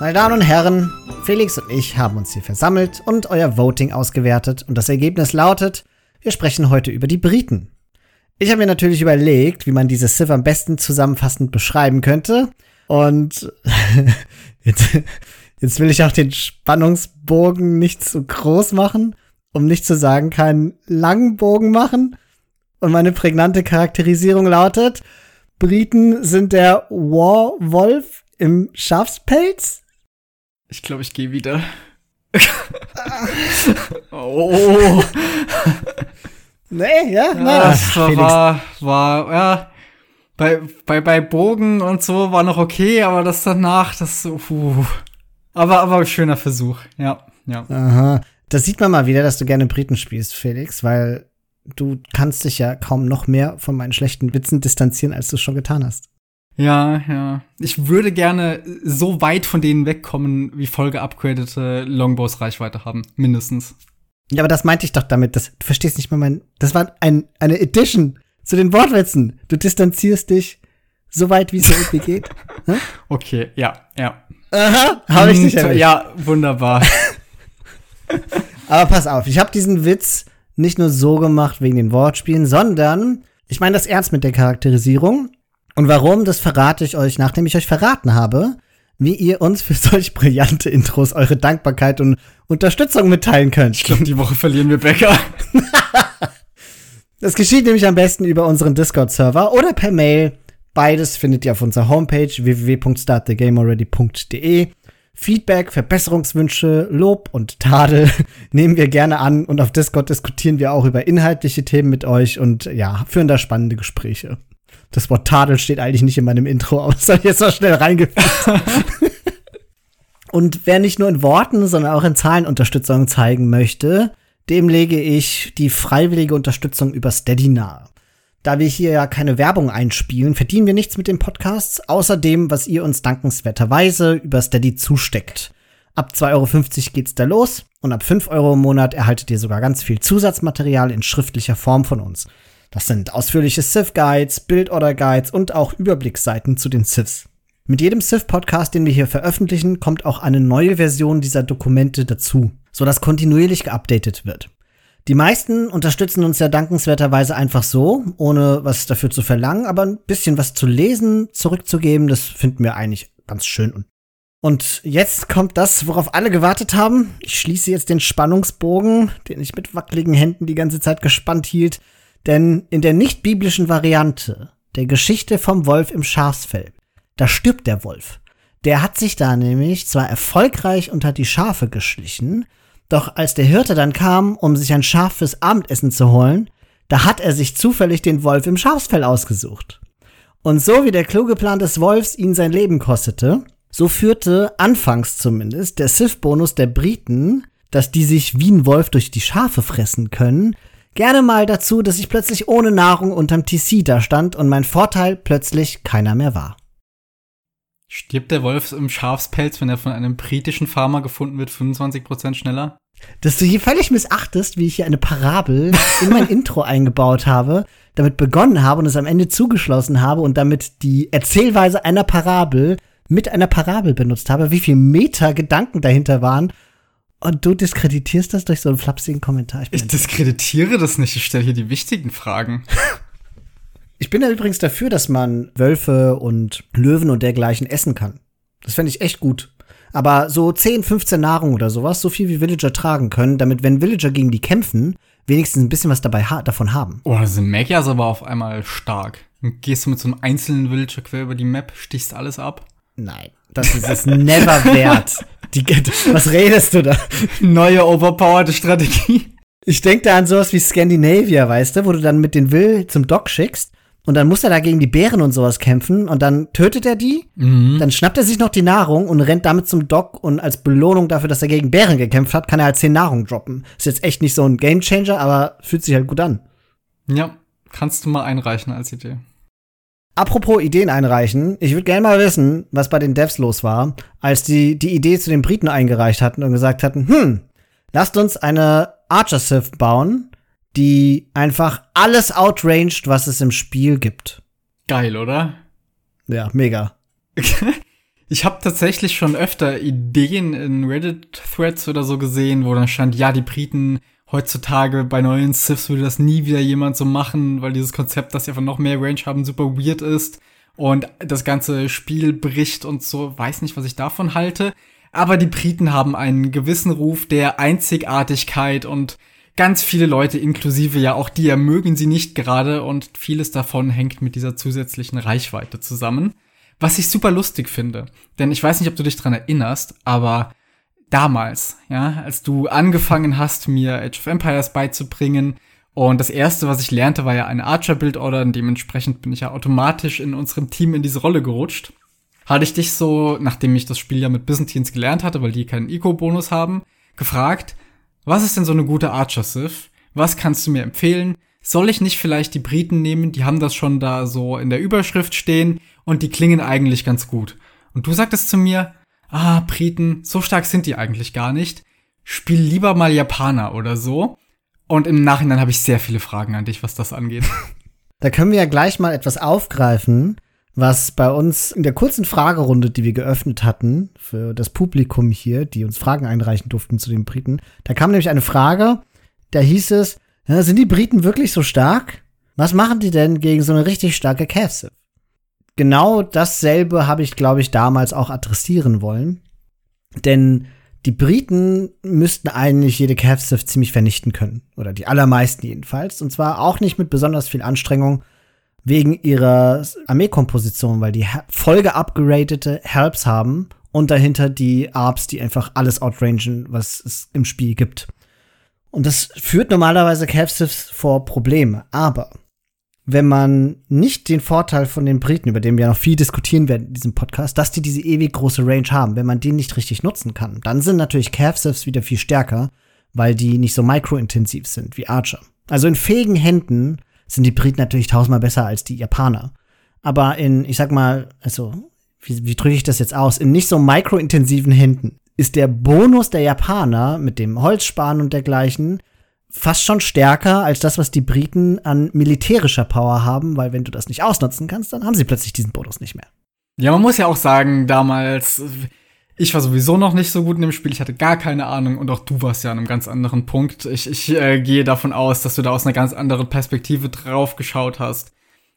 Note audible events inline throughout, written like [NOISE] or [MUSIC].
Meine Damen und Herren, Felix und ich haben uns hier versammelt und euer Voting ausgewertet und das Ergebnis lautet, wir sprechen heute über die Briten. Ich habe mir natürlich überlegt, wie man diese Civ am besten zusammenfassend beschreiben könnte und [LAUGHS] jetzt, jetzt will ich auch den Spannungsbogen nicht zu groß machen, um nicht zu sagen, keinen langen Bogen machen. Und meine prägnante Charakterisierung lautet, Briten sind der Warwolf im Schafspelz. Ich glaube, ich gehe wieder. [LAUGHS] oh. Nee, ja, ja das war, war, war, ja, bei, bei, bei Bogen und so war noch okay, aber das danach, das so, puh. Aber, aber schöner Versuch, ja, ja. Aha. Da sieht man mal wieder, dass du gerne Briten spielst, Felix, weil du kannst dich ja kaum noch mehr von meinen schlechten Witzen distanzieren, als du es schon getan hast. Ja, ja. Ich würde gerne so weit von denen wegkommen, wie vollgeupgradete Longbows Reichweite haben. Mindestens. Ja, aber das meinte ich doch damit. Das, du verstehst nicht mal mein. Das war ein, eine Edition zu den Wortwitzen. Du distanzierst dich so weit, wie es irgendwie geht. [LAUGHS] Hm? Okay, ja, ja. Aha, habe ich dich erwischt. Ja, wunderbar. [LAUGHS] aber pass auf, ich habe diesen Witz nicht nur so gemacht wegen den Wortspielen, sondern ich meine das ernst mit der Charakterisierung. Und warum, das verrate ich euch, nachdem ich euch verraten habe, wie ihr uns für solch brillante Intros eure Dankbarkeit und Unterstützung mitteilen könnt. Ich glaube, die Woche verlieren wir Becker. [LAUGHS] das geschieht nämlich am besten über unseren Discord-Server oder per Mail. Beides findet ihr auf unserer Homepage www.startthegamealready.de. Feedback, Verbesserungswünsche, Lob und Tadel [LAUGHS] nehmen wir gerne an und auf Discord diskutieren wir auch über inhaltliche Themen mit euch und ja, führen da spannende Gespräche. Das Wort Tadel steht eigentlich nicht in meinem Intro, aber es soll jetzt noch schnell reingefügt. [LAUGHS] Und wer nicht nur in Worten, sondern auch in Zahlen Unterstützung zeigen möchte, dem lege ich die freiwillige Unterstützung über Steady nahe. Da wir hier ja keine Werbung einspielen, verdienen wir nichts mit den Podcasts, außer dem, was ihr uns dankenswerterweise über Steady zusteckt. Ab 2,50 Euro geht's da los und ab 5 Euro im Monat erhaltet ihr sogar ganz viel Zusatzmaterial in schriftlicher Form von uns. Das sind ausführliche Civ-Guides, Bildorder-Guides und auch Überblicksseiten zu den Civs. Mit jedem Civ-Podcast, den wir hier veröffentlichen, kommt auch eine neue Version dieser Dokumente dazu, sodass kontinuierlich geupdatet wird. Die meisten unterstützen uns ja dankenswerterweise einfach so, ohne was dafür zu verlangen, aber ein bisschen was zu lesen, zurückzugeben, das finden wir eigentlich ganz schön. Und jetzt kommt das, worauf alle gewartet haben. Ich schließe jetzt den Spannungsbogen, den ich mit wackeligen Händen die ganze Zeit gespannt hielt, denn in der nicht-biblischen Variante der Geschichte vom Wolf im Schafsfell, da stirbt der Wolf. Der hat sich da nämlich zwar erfolgreich unter die Schafe geschlichen, doch als der Hirte dann kam, um sich ein Schaf fürs Abendessen zu holen, da hat er sich zufällig den Wolf im Schafsfell ausgesucht. Und so wie der kluge Plan des Wolfs ihn sein Leben kostete, so führte, anfangs zumindest, der Sith-Bonus der Briten, dass die sich wie ein Wolf durch die Schafe fressen können, gerne mal dazu, dass ich plötzlich ohne Nahrung unterm TC da stand und mein Vorteil plötzlich keiner mehr war. Stirbt der Wolf im Schafspelz, wenn er von einem britischen Farmer gefunden wird, 25% schneller? Dass du hier völlig missachtest, wie ich hier eine Parabel in mein [LAUGHS] Intro eingebaut habe, damit begonnen habe und es am Ende zugeschlossen habe und damit die Erzählweise einer Parabel mit einer Parabel benutzt habe, wie viel Meta-Gedanken dahinter waren und du diskreditierst das durch so einen flapsigen Kommentar. Ich, ich diskreditiere das nicht, ich stelle hier die wichtigen Fragen. ich bin ja übrigens dafür, dass man Wölfe und Löwen und dergleichen essen kann. Das fände ich echt gut. Aber so 10, 15 Nahrung oder sowas, so viel wie Villager tragen können, damit, wenn Villager gegen die kämpfen, wenigstens ein bisschen was dabei ha davon haben. Oh, da sind Magias aber auf einmal stark. Und gehst du mit so einem einzelnen Villager quer über die Map, stichst alles ab? Nein, das ist es never [LAUGHS] wert. Die, was redest du da? Neue overpowerte Strategie. Ich denke da an sowas wie Scandinavia, weißt du, wo du dann mit den Will zum Dock schickst und dann muss er da gegen die Bären und sowas kämpfen und dann tötet er die, mhm. dann schnappt er sich noch die Nahrung und rennt damit zum Dock und als Belohnung dafür, dass er gegen Bären gekämpft hat, kann er halt 10 Nahrung droppen. Ist jetzt echt nicht so ein Gamechanger, aber fühlt sich halt gut an. Ja, kannst du mal einreichen als Idee. Apropos Ideen einreichen, ich würde gerne mal wissen, was bei den Devs los war, als die die Idee zu den Briten eingereicht hatten und gesagt hatten, hm, lasst uns eine Archer Sith bauen, die einfach alles outranged, was es im Spiel gibt. Geil, oder? Ja, mega. [LAUGHS] Ich habe tatsächlich schon öfter Ideen in Reddit-Threads oder so gesehen, wo dann stand, ja, die Briten heutzutage bei neuen Siths würde das nie wieder jemand so machen, weil dieses Konzept, dass sie einfach noch mehr Range haben, super weird ist und das ganze Spiel bricht und so, weiß nicht, was ich davon halte. Aber die Briten haben einen gewissen Ruf der Einzigartigkeit und ganz viele Leute, inklusive ja auch die, mögen sie nicht gerade und vieles davon hängt mit dieser zusätzlichen Reichweite zusammen. Was ich super lustig finde. Denn ich weiß nicht, ob du dich dran erinnerst, aber damals, ja, als du angefangen hast, mir Age of Empires beizubringen, und das erste, was ich lernte, war ja eine Archer-Build-Order, und dementsprechend bin ich ja automatisch in unserem Team in diese Rolle gerutscht. Hatte ich dich so, nachdem ich das Spiel ja mit Byzantines gelernt hatte, weil die keinen Eco-Bonus haben, gefragt, was ist denn so eine gute Archer-Sith? Was kannst du mir empfehlen? Soll ich nicht vielleicht die Briten nehmen? Die haben das schon da so in der Überschrift stehen und die klingen eigentlich ganz gut. Und du sagtest zu mir, ah, Briten, so stark sind die eigentlich gar nicht. Spiel lieber mal Japaner oder so. Und im Nachhinein habe ich sehr viele Fragen an dich, was das angeht. [LAUGHS] Da können wir ja gleich mal etwas aufgreifen, was bei uns in der kurzen Fragerunde, die wir geöffnet hatten, für das Publikum hier, die uns Fragen einreichen durften zu den Briten, da kam nämlich eine Frage, da hieß es, sind die Briten wirklich so stark? Was machen die denn gegen so eine richtig starke Cavs? Genau dasselbe habe ich, glaube ich, damals auch adressieren wollen. Denn die Briten müssten eigentlich jede Cavs ziemlich vernichten können. Oder die allermeisten jedenfalls. Und zwar auch nicht mit besonders viel Anstrengung wegen ihrer Armeekomposition, weil die voll geupgradete Helps haben und dahinter die Arbs, die einfach alles outrangen, was es im Spiel gibt. Und das führt normalerweise Cavs vor Probleme. Aber wenn man nicht den Vorteil von den Briten, über den wir noch viel diskutieren werden in diesem Podcast, dass die diese ewig große Range haben, wenn man den nicht richtig nutzen kann, dann sind natürlich Calf-Sifs wieder viel stärker, weil die nicht so microintensiv sind wie Archer. Also in fähigen Händen sind die Briten natürlich tausendmal besser als die Japaner. Aber in, ich sag mal, also, wie, wie drücke ich das jetzt aus? In nicht so microintensiven Händen ist der Bonus der Japaner mit dem Holzsparen und dergleichen fast schon stärker als das, was die Briten an militärischer Power haben, weil wenn du das nicht ausnutzen kannst, dann haben sie plötzlich diesen Bonus nicht mehr. Ja, man muss ja auch sagen, damals, ich war sowieso noch nicht so gut in dem Spiel, ich hatte gar keine Ahnung und auch du warst ja an einem ganz anderen Punkt. Ich, ich äh, gehe davon aus, dass du da aus einer ganz anderen Perspektive drauf geschaut hast.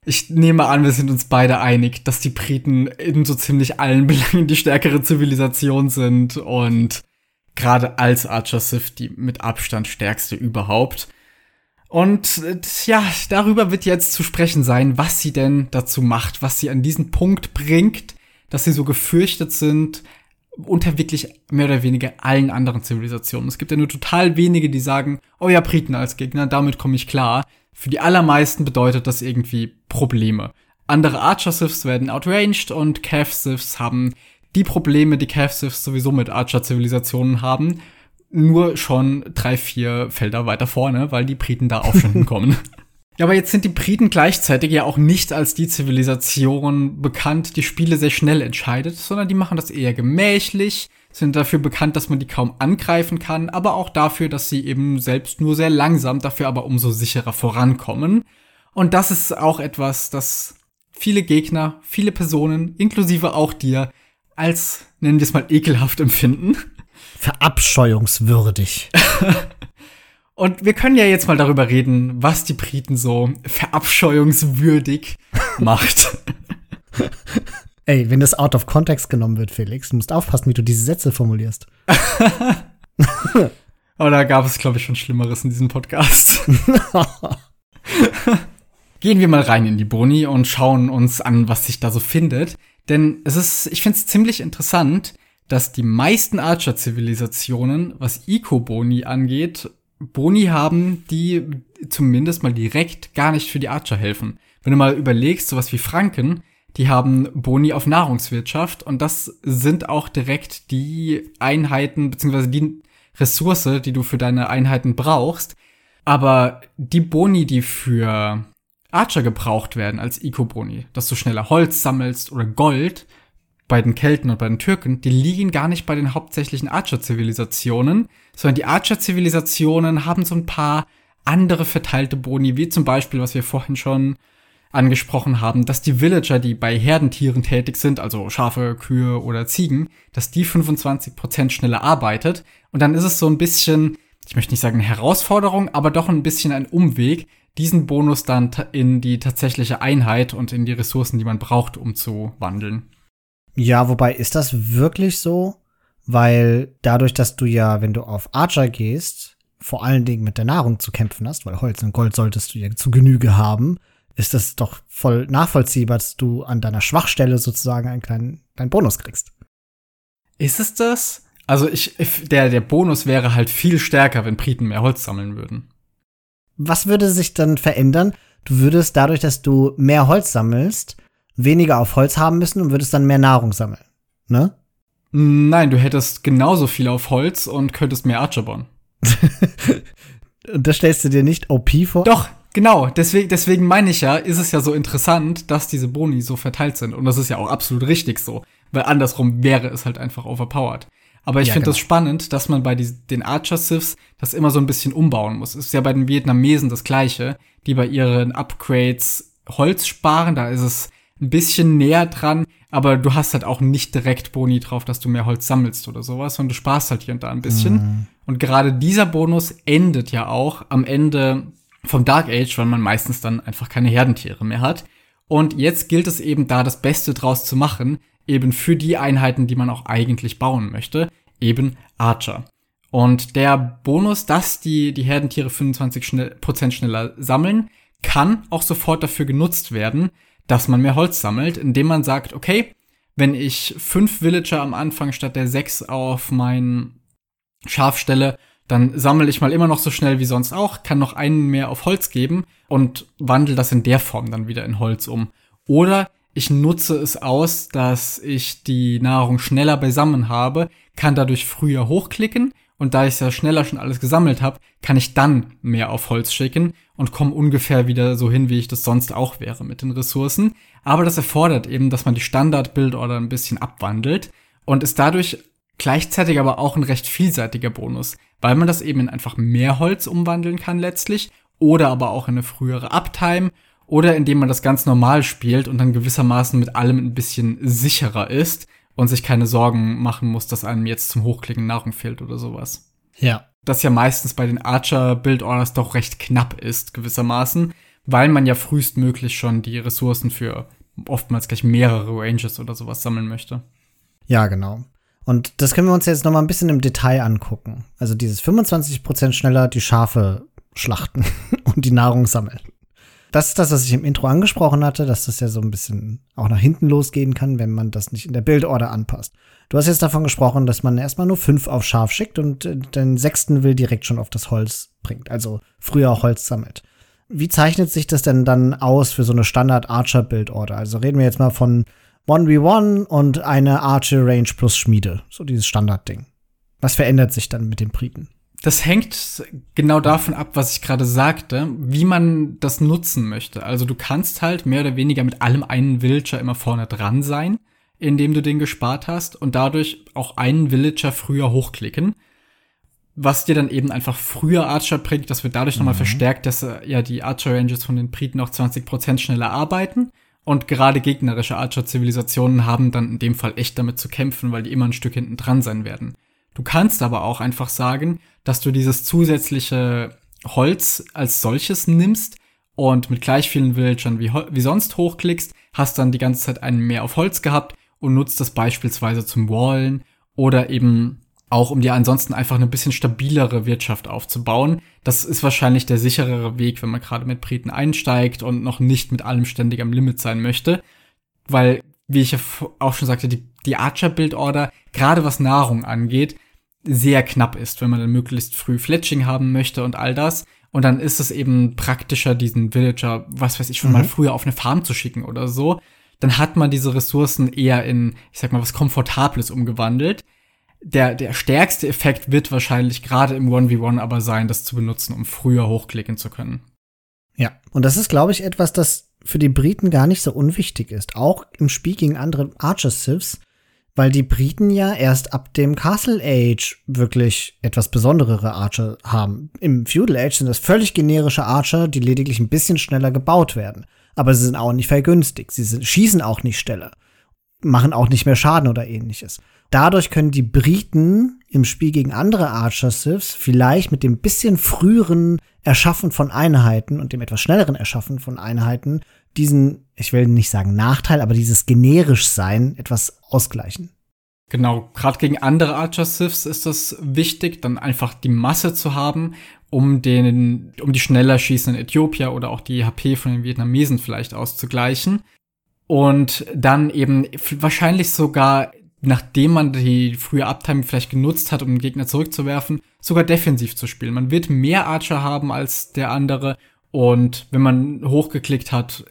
Ich nehme an, wir sind uns beide einig, dass die Briten in so ziemlich allen [LAUGHS] Belangen die stärkere Zivilisation sind und gerade als Archer Sith die mit Abstand stärkste überhaupt. Und äh, ja, darüber wird jetzt zu sprechen sein, was sie denn dazu macht, was sie an diesen Punkt bringt, dass sie so gefürchtet sind unter wirklich mehr oder weniger allen anderen Zivilisationen. Es gibt ja nur total wenige, die sagen, oh ja, Briten als Gegner, damit komme ich klar. Für die allermeisten bedeutet das irgendwie Probleme. Andere Archer-Siths werden outranged und Cav-Siths haben die Probleme, die Cav-Siths sowieso mit Archer-Zivilisationen haben, nur schon drei, vier Felder weiter vorne, weil die Briten da auch schon [LAUGHS] hinkommen. Ja, aber jetzt sind die Briten gleichzeitig ja auch nicht als die Zivilisation bekannt, die Spiele sehr schnell entscheidet, sondern die machen das eher gemächlich, sind dafür bekannt, dass man die kaum angreifen kann, aber auch dafür, dass sie eben selbst nur sehr langsam, dafür aber umso sicherer vorankommen. Und das ist auch etwas, das viele Gegner, viele Personen, inklusive auch dir, als, nennen wir es mal, ekelhaft empfinden. Verabscheuungswürdig. [LAUGHS] Und wir können ja jetzt mal darüber reden, was die Briten so verabscheuungswürdig [LAUGHS] macht. Ey, wenn das out of context genommen wird, Felix, du musst aufpassen, wie du diese Sätze formulierst. Aber [LAUGHS] da gab es, glaube ich, schon Schlimmeres in diesem Podcast. Gehen wir mal rein in die Boni und schauen uns an, was sich da so findet. Denn es ist, ich finde es ziemlich interessant, dass die meisten Archer-Zivilisationen, was Eco-Boni angeht, Boni haben, die zumindest mal direkt gar nicht für die Archer helfen. Wenn du mal überlegst, sowas wie Franken, die haben Boni auf Nahrungswirtschaft und das sind auch direkt die Einheiten beziehungsweise die Ressource, die du für deine Einheiten brauchst. Aber die Boni, die für Archer gebraucht werden als Eco-Boni, dass du schneller Holz sammelst oder Gold bei den Kelten und bei den Türken, die liegen gar nicht bei den hauptsächlichen Archer-Zivilisationen, sondern die Archer-Zivilisationen haben so ein paar andere verteilte Boni, wie zum Beispiel, was wir vorhin schon angesprochen haben, dass die Villager, die bei Herdentieren tätig sind, also Schafe, Kühe oder Ziegen, dass die 25% schneller arbeitet. Und dann ist es so ein bisschen, ich möchte nicht sagen eine Herausforderung, aber doch ein bisschen ein Umweg, diesen Bonus dann in die tatsächliche Einheit und in die Ressourcen, die man braucht, umzuwandeln. Ja, wobei ist das wirklich so? Weil dadurch, dass du ja, wenn du auf Archer gehst, vor allen Dingen mit der Nahrung zu kämpfen hast, weil Holz und Gold solltest du ja zu Genüge haben, ist das doch voll nachvollziehbar, dass du an deiner Schwachstelle sozusagen einen kleinen, kleinen Bonus kriegst. Ist es das? Also ich, der, der Bonus wäre halt viel stärker, wenn Briten mehr Holz sammeln würden. Was würde sich dann verändern? Du würdest dadurch, dass du mehr Holz sammelst, weniger auf Holz haben müssen und würdest dann mehr Nahrung sammeln. Ne? Nein, du hättest genauso viel auf Holz und könntest mehr Archer bauen. [LAUGHS] und das stellst du dir nicht OP vor? Doch, genau. Deswegen, deswegen meine ich ja, ist es ja so interessant, dass diese Boni so verteilt sind. Und das ist ja auch absolut richtig so. Weil andersrum wäre es halt einfach overpowered. Aber ich ja, finde genau. das spannend, dass man bei die, den Archer-Siths das immer so ein bisschen umbauen muss. Ist ja bei den Vietnamesen das Gleiche, die bei ihren Upgrades Holz sparen. Da ist es ein bisschen näher dran, aber du hast halt auch nicht direkt Boni drauf, dass du mehr Holz sammelst oder sowas, sondern du sparst halt hier und da ein bisschen. Mhm. Und gerade dieser Bonus endet ja auch am Ende vom Dark Age, weil man meistens dann einfach keine Herdentiere mehr hat. Und jetzt gilt es eben da, das Beste draus zu machen, eben für die Einheiten, die man auch eigentlich bauen möchte, eben Archer. Und der Bonus, dass die, die Herdentiere 25% schnell, schneller sammeln, kann auch sofort dafür genutzt werden, dass man mehr Holz sammelt, indem man sagt, okay, wenn ich fünf Villager am Anfang statt der sechs auf mein Schaf stelle, dann sammle ich mal immer noch so schnell wie sonst auch, kann noch einen mehr auf Holz geben und wandle das in der Form dann wieder in Holz um. Oder ich nutze es aus, dass ich die Nahrung schneller beisammen habe, kann dadurch früher hochklicken und da ich ja schneller schon alles gesammelt habe, kann ich dann mehr auf Holz schicken und komme ungefähr wieder so hin, wie ich das sonst auch wäre mit den Ressourcen. Aber das erfordert eben, dass man die Standard-Build-Order ein bisschen abwandelt und ist dadurch gleichzeitig aber auch ein recht vielseitiger Bonus, weil man das eben in einfach mehr Holz umwandeln kann letztlich oder aber auch in eine frühere Uptime oder indem man das ganz normal spielt und dann gewissermaßen mit allem ein bisschen sicherer ist und sich keine Sorgen machen muss, dass einem jetzt zum Hochklicken Nahrung fehlt oder sowas. Ja. Das ja meistens bei den Archer-Build-Orders doch recht knapp ist, gewissermaßen, weil man ja frühestmöglich schon die Ressourcen für oftmals gleich mehrere Ranges oder sowas sammeln möchte. Ja, genau. Und das können wir uns jetzt noch mal ein bisschen im Detail angucken. Also dieses 25% schneller die Schafe schlachten [LAUGHS] und die Nahrung sammeln das ist das, was ich im Intro angesprochen hatte, dass das ja so ein bisschen auch nach hinten losgehen kann, wenn man das nicht in der Bildorder anpasst. Du hast jetzt davon gesprochen, dass man erstmal nur fünf auf Schaf schickt und äh, den sechsten will direkt schon auf das Holz bringt, also früher Holz sammelt. Wie zeichnet sich das denn dann aus für so eine Standard-Archer-Bildorder? Also reden wir jetzt mal von 1v1 und eine Archer-Range plus Schmiede. So dieses Standardding. Was verändert sich dann mit den Briten? Das hängt genau davon ab, was ich gerade sagte, wie man das nutzen möchte. Also du kannst halt mehr oder weniger mit allem einen Villager immer vorne dran sein, indem du den gespart hast und dadurch auch einen Villager früher hochklicken. Was dir dann eben einfach früher Archer bringt, das wird dadurch mhm. nochmal verstärkt, dass äh, ja die Archer-Ranges von den Briten auch 20% schneller arbeiten. Und gerade gegnerische Archer-Zivilisationen haben dann in dem Fall echt damit zu kämpfen, weil die immer ein Stück hinten dran sein werden. Du kannst aber auch einfach sagen, dass du dieses zusätzliche Holz als solches nimmst und mit gleich vielen Villagern wie, wie sonst hochklickst, hast dann die ganze Zeit einen mehr auf Holz gehabt und nutzt das beispielsweise zum Wallen oder eben auch um dir ansonsten einfach eine bisschen stabilere Wirtschaft aufzubauen. Das ist wahrscheinlich der sicherere Weg, wenn man gerade mit Briten einsteigt und noch nicht mit allem ständig am Limit sein möchte. Weil, wie ich ja auch schon sagte, die, die Archer-Build-Order, gerade was Nahrung angeht, sehr knapp ist, wenn man dann möglichst früh Fletching haben möchte und all das. Und dann ist es eben praktischer, diesen Villager, was weiß ich, schon mhm. mal früher auf eine Farm zu schicken oder so. Dann hat man diese Ressourcen eher in, ich sag mal, was Komfortables umgewandelt. Der, der stärkste Effekt wird wahrscheinlich gerade im 1v1 aber sein, das zu benutzen, um früher hochklicken zu können. Ja, und das ist, glaube ich, etwas, das für die Briten gar nicht so unwichtig ist. Auch im Spiel gegen andere Archer-Siths weil die Briten ja erst ab dem Castle Age wirklich etwas besonderere Archer haben. Im Feudal Age sind das völlig generische Archer, die lediglich ein bisschen schneller gebaut werden. aber sie sind auch nicht vergünstigt. Sie sind, schießen auch nicht schneller, machen auch nicht mehr Schaden oder ähnliches. Dadurch können die Briten im Spiel gegen andere Archer Siths vielleicht mit dem bisschen früheren Erschaffen von Einheiten und dem etwas schnelleren Erschaffen von Einheiten diesen, ich will nicht sagen Nachteil, aber dieses generisch sein etwas ausgleichen. Genau, gerade gegen andere Archer Siths ist das wichtig, dann einfach die Masse zu haben, um den, um die schneller schießenden Äthiopier oder auch die HP von den Vietnamesen vielleicht auszugleichen. Und dann eben wahrscheinlich sogar, nachdem man die frühe Uptime vielleicht genutzt hat, um den Gegner zurückzuwerfen, sogar defensiv zu spielen. Man wird mehr Archer haben als der andere. Und wenn man hochgeklickt hat,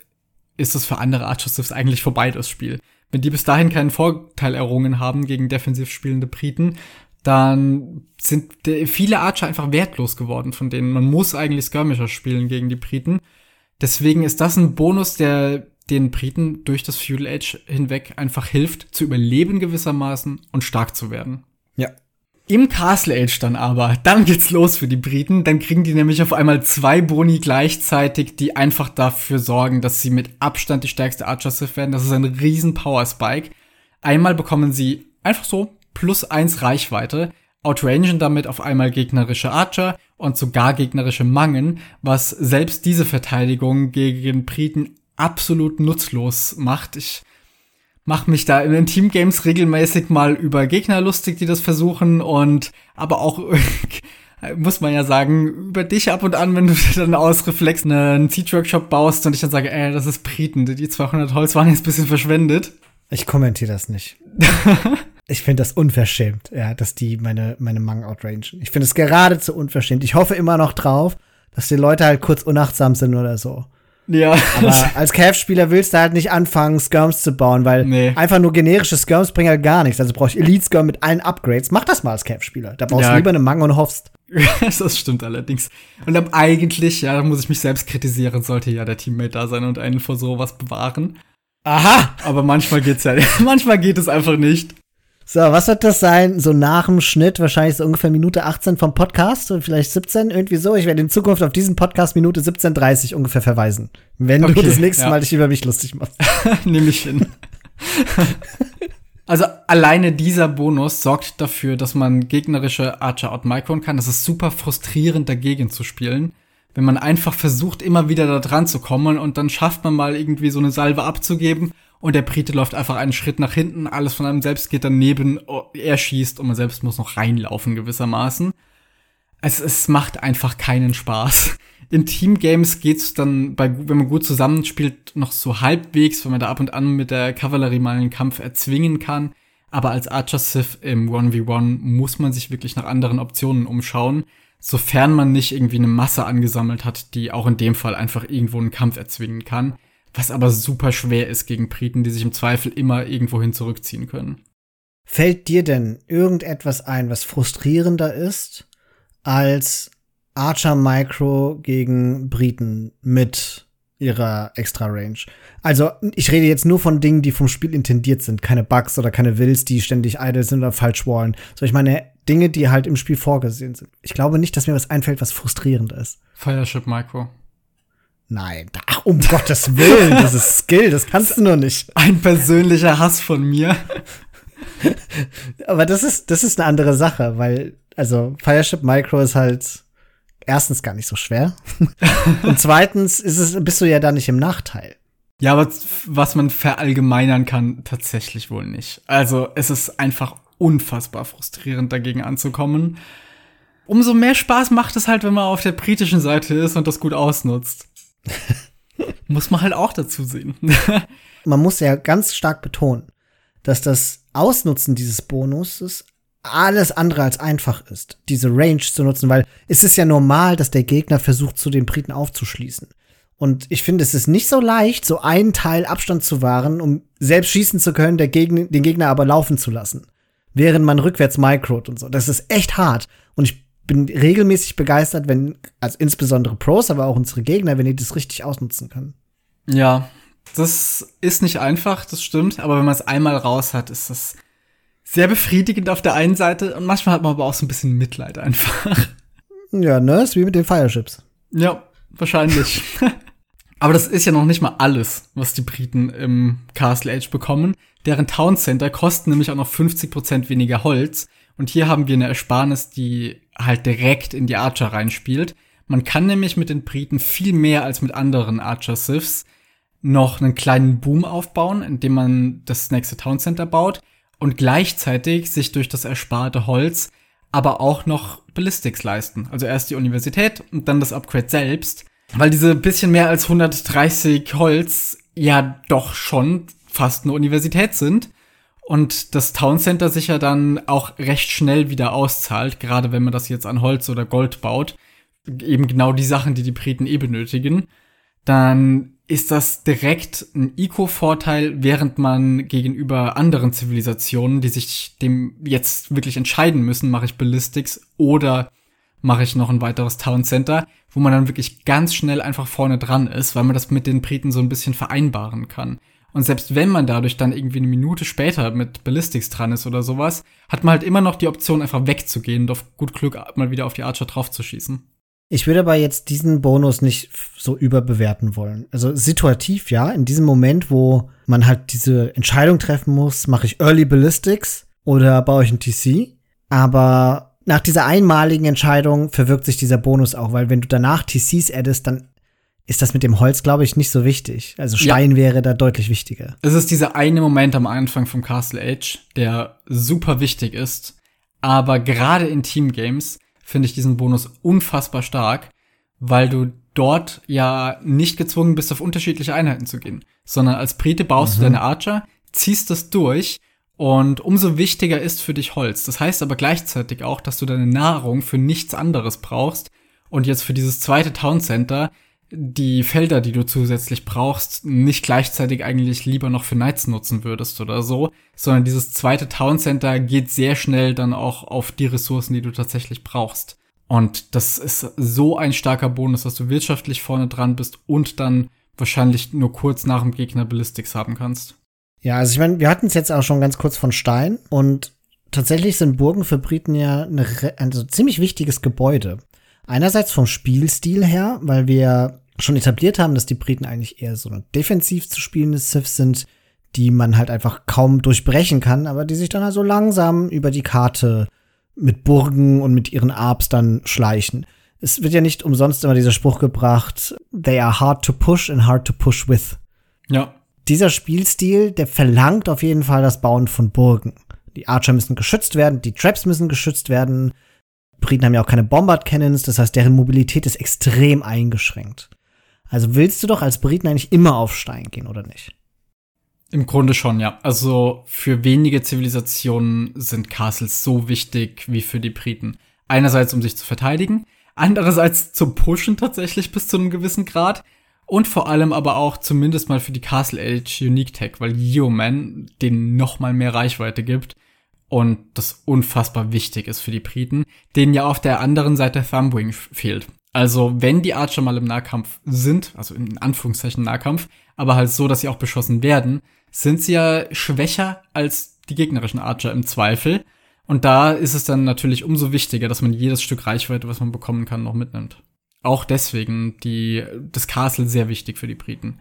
ist es für andere Archer Siths eigentlich vorbei, das Spiel. Wenn die bis dahin keinen Vorteil errungen haben gegen defensiv spielende Briten, dann sind viele Archer einfach wertlos geworden von denen. Man muss eigentlich Skirmisher spielen gegen die Briten. Deswegen ist das ein Bonus, der den Briten durch das Feudal Age hinweg einfach hilft, zu überleben gewissermaßen und stark zu werden. Ja. Im Castle Age dann aber, dann geht's los für die Briten. Dann kriegen die nämlich auf einmal zwei Boni gleichzeitig, die einfach dafür sorgen, dass sie mit Abstand die stärkste Archer Sith werden. Das ist ein riesen Power Spike. Einmal bekommen sie einfach so plus eins Reichweite, outrangen damit auf einmal gegnerische Archer und sogar gegnerische Mangen, was selbst diese Verteidigung gegen Briten absolut nutzlos macht. Ich mach mich da in den Teamgames regelmäßig mal über Gegner lustig, die das versuchen und aber auch [LAUGHS] muss man ja sagen, über dich ab und an, wenn du [LAUGHS] dann aus Reflex einen Siege-Workshop baust und ich dann sage, ey, das ist Briten, die 200 Holz waren jetzt ein bisschen verschwendet. Ich kommentiere das nicht. [LAUGHS] ich finde das unverschämt, ja, dass die meine, meine Mang outrangen. Ich finde es geradezu unverschämt. Ich hoffe immer noch drauf, dass die Leute halt kurz unachtsam sind oder so. Ja. Aber als Cav-Spieler willst du halt nicht anfangen, Skirms zu bauen, weil nee. einfach nur generische Skirms bringen halt gar nichts. Also brauche ich Elite-Skirm mit allen Upgrades. Mach das mal als Cav-Spieler. Da brauchst ja. du lieber eine Mang und hoffst. [LAUGHS] das stimmt allerdings. Und dann eigentlich, ja, da muss ich mich selbst kritisieren, sollte ja der Teammate da sein und einen vor sowas bewahren. Aha! Aber manchmal geht's ja, [LAUGHS] manchmal geht es einfach nicht. So, was wird das sein? So nach dem Schnitt, wahrscheinlich so ungefähr Minute 18 vom Podcast und vielleicht 17, irgendwie so. Ich werde in Zukunft auf diesen Podcast Minute 17.30 ungefähr verweisen. Wenn okay, du das nächste ja. Mal dich über mich lustig machst. [LAUGHS] Nehme ich hin. also alleine dieser Bonus sorgt dafür, dass man gegnerische Archer outmicron kann. Das ist super frustrierend dagegen zu spielen. Wenn man einfach versucht, immer wieder da dran zu kommen und dann schafft man mal irgendwie so eine Salve abzugeben und der Brite läuft einfach einen Schritt nach hinten, alles von einem selbst geht daneben, oh, er schießt und man selbst muss noch reinlaufen gewissermaßen. Es, es macht einfach keinen Spaß. In Teamgames geht's dann, bei, wenn man gut zusammenspielt, noch so halbwegs, wenn man da ab und an mit der Kavallerie mal einen Kampf erzwingen kann. Aber als Archer Sith im 1v1 muss man sich wirklich nach anderen Optionen umschauen, sofern man nicht irgendwie eine Masse angesammelt hat, die auch in dem Fall einfach irgendwo einen Kampf erzwingen kann was aber super schwer ist gegen Briten, die sich im Zweifel immer irgendwohin zurückziehen können. Fällt dir denn irgendetwas ein, was frustrierender ist als Archer Micro gegen Briten mit ihrer Extra Range? Also, ich rede jetzt nur von Dingen, die vom Spiel intendiert sind, keine Bugs oder keine Wills, die ständig idle sind oder falsch wallen. So, ich meine Dinge, die halt im Spiel vorgesehen sind. Ich glaube nicht, dass mir was einfällt, was frustrierend ist. Fireship Micro. Nein, ach, um Gottes Willen, [LAUGHS] das ist Skill, das kannst du nur nicht. Ein persönlicher Hass von mir. Aber das ist, das ist eine andere Sache, weil, also, Fireship Micro ist halt erstens gar nicht so schwer. [LAUGHS] Und zweitens ist es, bist du ja da nicht im Nachteil. Ja, aber was man verallgemeinern kann, tatsächlich wohl nicht. Also, es ist einfach unfassbar frustrierend, dagegen anzukommen. Umso mehr Spaß macht es halt, wenn man auf der britischen Seite ist und das gut ausnutzt. [LAUGHS] muss man halt auch dazu sehen. [LAUGHS] man muss ja ganz stark betonen, dass das Ausnutzen dieses Bonuses alles andere als einfach ist, diese Range zu nutzen, weil es ist ja normal, dass der Gegner versucht, zu den Briten aufzuschließen. Und ich finde, es ist nicht so leicht, so einen Teil Abstand zu wahren, um selbst schießen zu können, Gegner, den Gegner aber laufen zu lassen. Während man rückwärts microt und so. Das ist echt hart. Und ich bin regelmäßig begeistert, wenn, also insbesondere Pros, aber auch unsere Gegner, wenn die das richtig ausnutzen können. Ja, das ist nicht einfach, das stimmt, aber wenn man es einmal raus hat, ist das sehr befriedigend auf der einen Seite und manchmal hat man aber auch so ein bisschen Mitleid einfach. [LAUGHS] Ja, ne, ist wie mit den Fireships. Ja, wahrscheinlich. [LAUGHS] Aber das ist ja noch nicht mal alles, was die Briten im Castle Age bekommen. Deren Town Center kosten nämlich auch noch 50% weniger Holz. Und hier haben wir eine Ersparnis, die halt direkt in die Archer reinspielt. Man kann nämlich mit den Briten viel mehr als mit anderen Archer-Siths noch einen kleinen Boom aufbauen, indem man das nächste Town Center baut und gleichzeitig sich durch das ersparte Holz aber auch noch Ballistics leisten. Also erst die Universität und dann das Upgrade selbst, weil diese bisschen mehr als 130 Holz ja doch schon fast eine Universität sind und das Town Center sich ja dann auch recht schnell wieder auszahlt, gerade wenn man das jetzt an Holz oder Gold baut, eben genau die Sachen, die die Briten eh benötigen, dann ist das direkt ein Eco-Vorteil, während man gegenüber anderen Zivilisationen, die sich dem jetzt wirklich entscheiden müssen, mache ich Ballistics oder mache ich noch ein weiteres Town Center, wo man dann wirklich ganz schnell einfach vorne dran ist, weil man das mit den Briten so ein bisschen vereinbaren kann. Und selbst wenn man dadurch dann irgendwie eine Minute später mit Ballistics dran ist oder sowas, hat man halt immer noch die Option, einfach wegzugehen und auf gut Glück mal wieder auf die Archer draufzuschießen. Ich würde aber jetzt diesen Bonus nicht so überbewerten wollen. Also situativ, ja, in diesem Moment, wo man halt diese Entscheidung treffen muss, mache ich Early Ballistics oder baue ich ein TC. Aber nach dieser einmaligen Entscheidung verwirkt sich dieser Bonus auch, weil wenn du danach TCs addest, dann ist das mit dem Holz, glaube ich, nicht so wichtig. Also Stein ja. wäre da deutlich wichtiger. Es ist dieser eine Moment am Anfang vom Castle Age, der super wichtig ist. Aber gerade in Teamgames finde ich diesen Bonus unfassbar stark, weil du dort ja nicht gezwungen bist, auf unterschiedliche Einheiten zu gehen, sondern als Brite baust mhm. du deine Archer, ziehst das durch und umso wichtiger ist für dich Holz. Das heißt aber gleichzeitig auch, dass du deine Nahrung für nichts anderes brauchst und jetzt für dieses zweite Town Center die Felder, die du zusätzlich brauchst, nicht gleichzeitig eigentlich lieber noch für Knights nutzen würdest oder so, sondern dieses zweite Town Center geht sehr schnell dann auch auf die Ressourcen, die du tatsächlich brauchst. Und das ist so ein starker Bonus, dass du wirtschaftlich vorne dran bist und dann wahrscheinlich nur kurz nach dem Gegner Ballistics haben kannst. Ja, also ich meine, wir hatten es jetzt auch schon ganz kurz von Stein und tatsächlich sind Burgen für Briten ja eine, ein also ziemlich wichtiges Gebäude. Einerseits vom Spielstil her, weil wir schon etabliert haben, dass die Briten eigentlich eher so defensiv zu spielende Siths sind, die man halt einfach kaum durchbrechen kann, aber die sich dann also langsam über die Karte mit Burgen und mit ihren Arbs dann schleichen. Es wird ja nicht umsonst immer dieser Spruch gebracht, they are hard to push and hard to push with. Ja. Dieser Spielstil, der verlangt auf jeden Fall das Bauen von Burgen. Die Archer müssen geschützt werden, die Traps müssen geschützt werden. Briten haben ja auch keine Bombard Cannons, das heißt, deren Mobilität ist extrem eingeschränkt. Also willst du doch als Briten eigentlich immer auf Stein gehen, oder nicht? Im Grunde schon, ja. Also für wenige Zivilisationen sind Castles so wichtig wie für die Briten. Einerseits, um sich zu verteidigen, andererseits zum Pushen tatsächlich bis zu einem gewissen Grad und vor allem aber auch zumindest mal für die Castle Age Unique Tech, weil Yeoman denen noch mal mehr Reichweite gibt und das unfassbar wichtig ist für die Briten, denen ja auf der anderen Seite Thumbwing fehlt. Also, wenn die Archer mal im Nahkampf sind, also in Anführungszeichen Nahkampf, aber halt so, dass sie auch beschossen werden, sind sie ja schwächer als die gegnerischen Archer im Zweifel. Und da ist es dann natürlich umso wichtiger, dass man jedes Stück Reichweite, was man bekommen kann, noch mitnimmt. Auch deswegen die, das Castle sehr wichtig für die Briten.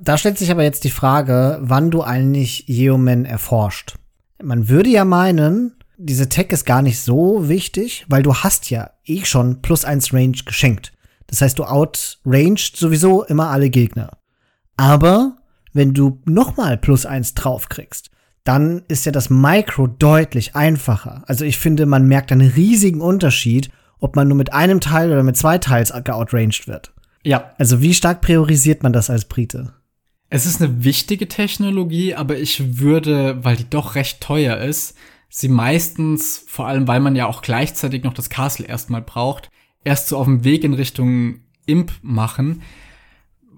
Da stellt sich aber jetzt die Frage, wann du eigentlich Yeoman erforscht. Man würde ja meinen, diese Tech ist gar nicht so wichtig, weil du hast ja eh schon plus eins Range geschenkt. Das heißt, du outranged sowieso immer alle Gegner. Aber wenn du nochmal plus eins draufkriegst, dann ist ja das Micro deutlich einfacher. Also ich finde, man merkt einen riesigen Unterschied, ob man nur mit einem Teil oder mit zwei Teils geoutranged wird. Ja. Also wie stark priorisiert man das als Brite? Es ist eine wichtige Technologie, aber ich würde, weil die doch recht teuer ist, sie meistens, vor allem weil man ja auch gleichzeitig noch das Castle erstmal braucht, erst so auf dem Weg in Richtung Imp machen,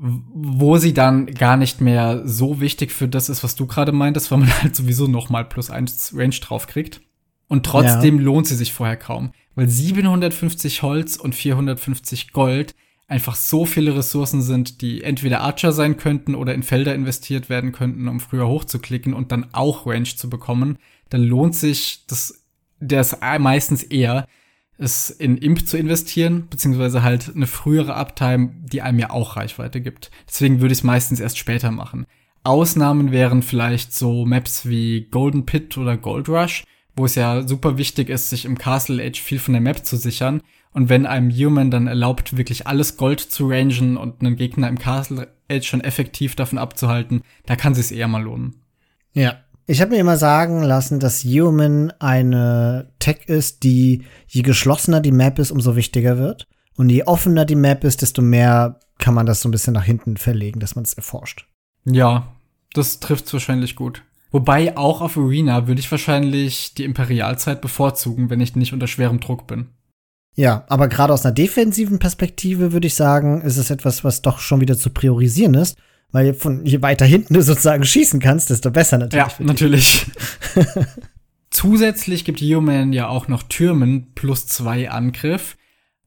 wo sie dann gar nicht mehr so wichtig für das ist, was du gerade meintest, weil man [LAUGHS] halt sowieso noch mal plus eins Range drauf kriegt. Und trotzdem ja. lohnt sie sich vorher kaum, weil 750 Holz und 450 Gold einfach so viele Ressourcen sind, die entweder Archer sein könnten oder in Felder investiert werden könnten, um früher hochzuklicken und dann auch Range zu bekommen, dann lohnt sich das, das meistens eher, es in Imp zu investieren, beziehungsweise halt eine frühere Uptime, die einem ja auch Reichweite gibt. Deswegen würde ich es meistens erst später machen. Ausnahmen wären vielleicht so Maps wie Golden Pit oder Gold Rush, wo es ja super wichtig ist, sich im Castle Age viel von der Map zu sichern. Und wenn einem Human dann erlaubt, wirklich alles Gold zu rangen und einen Gegner im Castle Age schon effektiv davon abzuhalten, da kann es eher mal lohnen. Ja. Ich habe mir immer sagen lassen, dass Human eine Tech ist, die je geschlossener die Map ist, umso wichtiger wird. Und je offener die Map ist, desto mehr kann man das so ein bisschen nach hinten verlegen, dass man es erforscht. Ja, das trifft wahrscheinlich gut. Wobei auch auf Arena würde ich wahrscheinlich die Imperialzeit bevorzugen, wenn ich nicht unter schwerem Druck bin. Ja, aber gerade aus einer defensiven Perspektive würde ich sagen, ist es etwas, was doch schon wieder zu priorisieren ist, weil von je weiter hinten du sozusagen schießen kannst, desto besser natürlich. Ja, natürlich. [LAUGHS] Zusätzlich gibt Human ja auch noch Türmen plus zwei Angriff,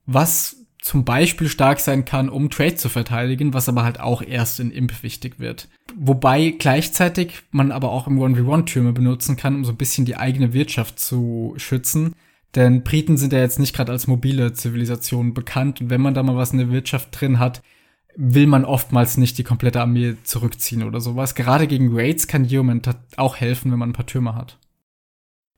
was zum Beispiel stark sein kann, um Trade zu verteidigen, was aber halt auch erst in Imp wichtig wird. Wobei gleichzeitig man aber auch im 1v1 Türme benutzen kann, um so ein bisschen die eigene Wirtschaft zu schützen. Denn Briten sind ja jetzt nicht gerade als mobile Zivilisation bekannt und wenn man da mal was in der Wirtschaft drin hat, will man oftmals nicht die komplette Armee zurückziehen oder sowas. Gerade gegen Raids kann Human auch helfen, wenn man ein paar Türme hat.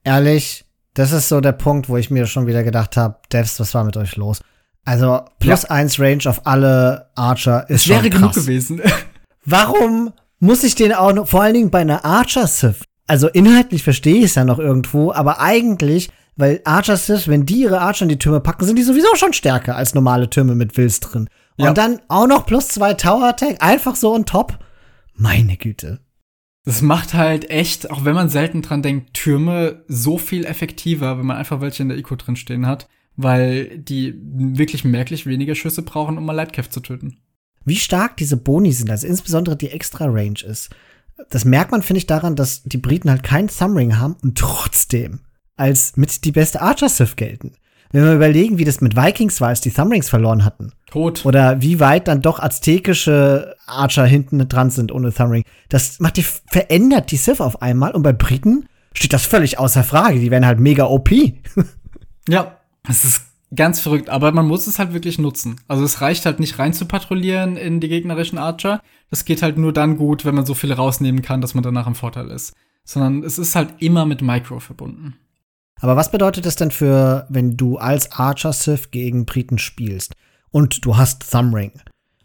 Ehrlich, das ist so der Punkt, wo ich mir schon wieder gedacht habe, Devs, was war mit euch los? Also plus ja. eins Range auf alle Archer ist das wäre schon krass. genug gewesen. [LAUGHS] Warum muss ich den auch noch, vor allen Dingen bei einer Archer Sith? Also inhaltlich verstehe ich es ja noch irgendwo, aber eigentlich, weil Archer Sith, wenn die ihre Archer in die Türme packen, sind die sowieso schon stärker als normale Türme mit Wills drin. Ja. Und dann auch noch plus zwei Tower Attack, einfach so on top. Meine Güte. Das macht halt echt, auch wenn man selten dran denkt, Türme so viel effektiver, wenn man einfach welche in der Eco drin stehen hat, weil die wirklich merklich weniger Schüsse brauchen, um mal Lightcav zu töten. Wie stark diese Boni sind, also insbesondere die Extra Range ist. Das merkt man, finde ich, daran, dass die Briten halt keinen Thumbring haben und trotzdem als mit die beste Archer Sith gelten. Wenn wir überlegen, wie das mit Vikings war, als die Thumbrings verloren hatten. Tot. Oder wie weit dann doch aztekische Archer hinten dran sind ohne Thumbring. Das macht die, verändert die Sith auf einmal und bei Briten steht das völlig außer Frage. Die werden halt mega OP. [LAUGHS] ja, das ist ganz verrückt, aber man muss es halt wirklich nutzen. Also es reicht halt nicht rein zu patrouillieren in die gegnerischen Archer. Das geht halt nur dann gut, wenn man so viele rausnehmen kann, dass man danach im Vorteil ist. Sondern es ist halt immer mit Micro verbunden. Aber was bedeutet das denn für, wenn du als Archer Sith gegen Briten spielst und du hast Thumbring?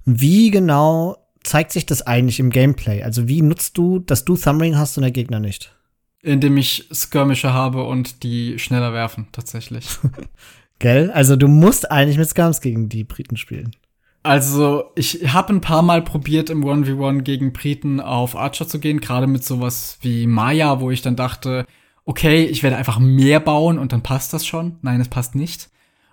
Wie genau zeigt sich das eigentlich im Gameplay? Also wie nutzt du, dass du Thumbring hast und der Gegner nicht? Indem ich Skirmisher habe und die schneller werfen, tatsächlich. [LAUGHS] Gell? Also du musst eigentlich mit Skirms gegen die Briten spielen. Also, ich habe ein paar Mal probiert, im 1v1 gegen Briten auf Archer zu gehen, gerade mit sowas wie Maya, wo ich dann dachte, okay, ich werde einfach mehr bauen und dann passt das schon. Nein, es passt nicht.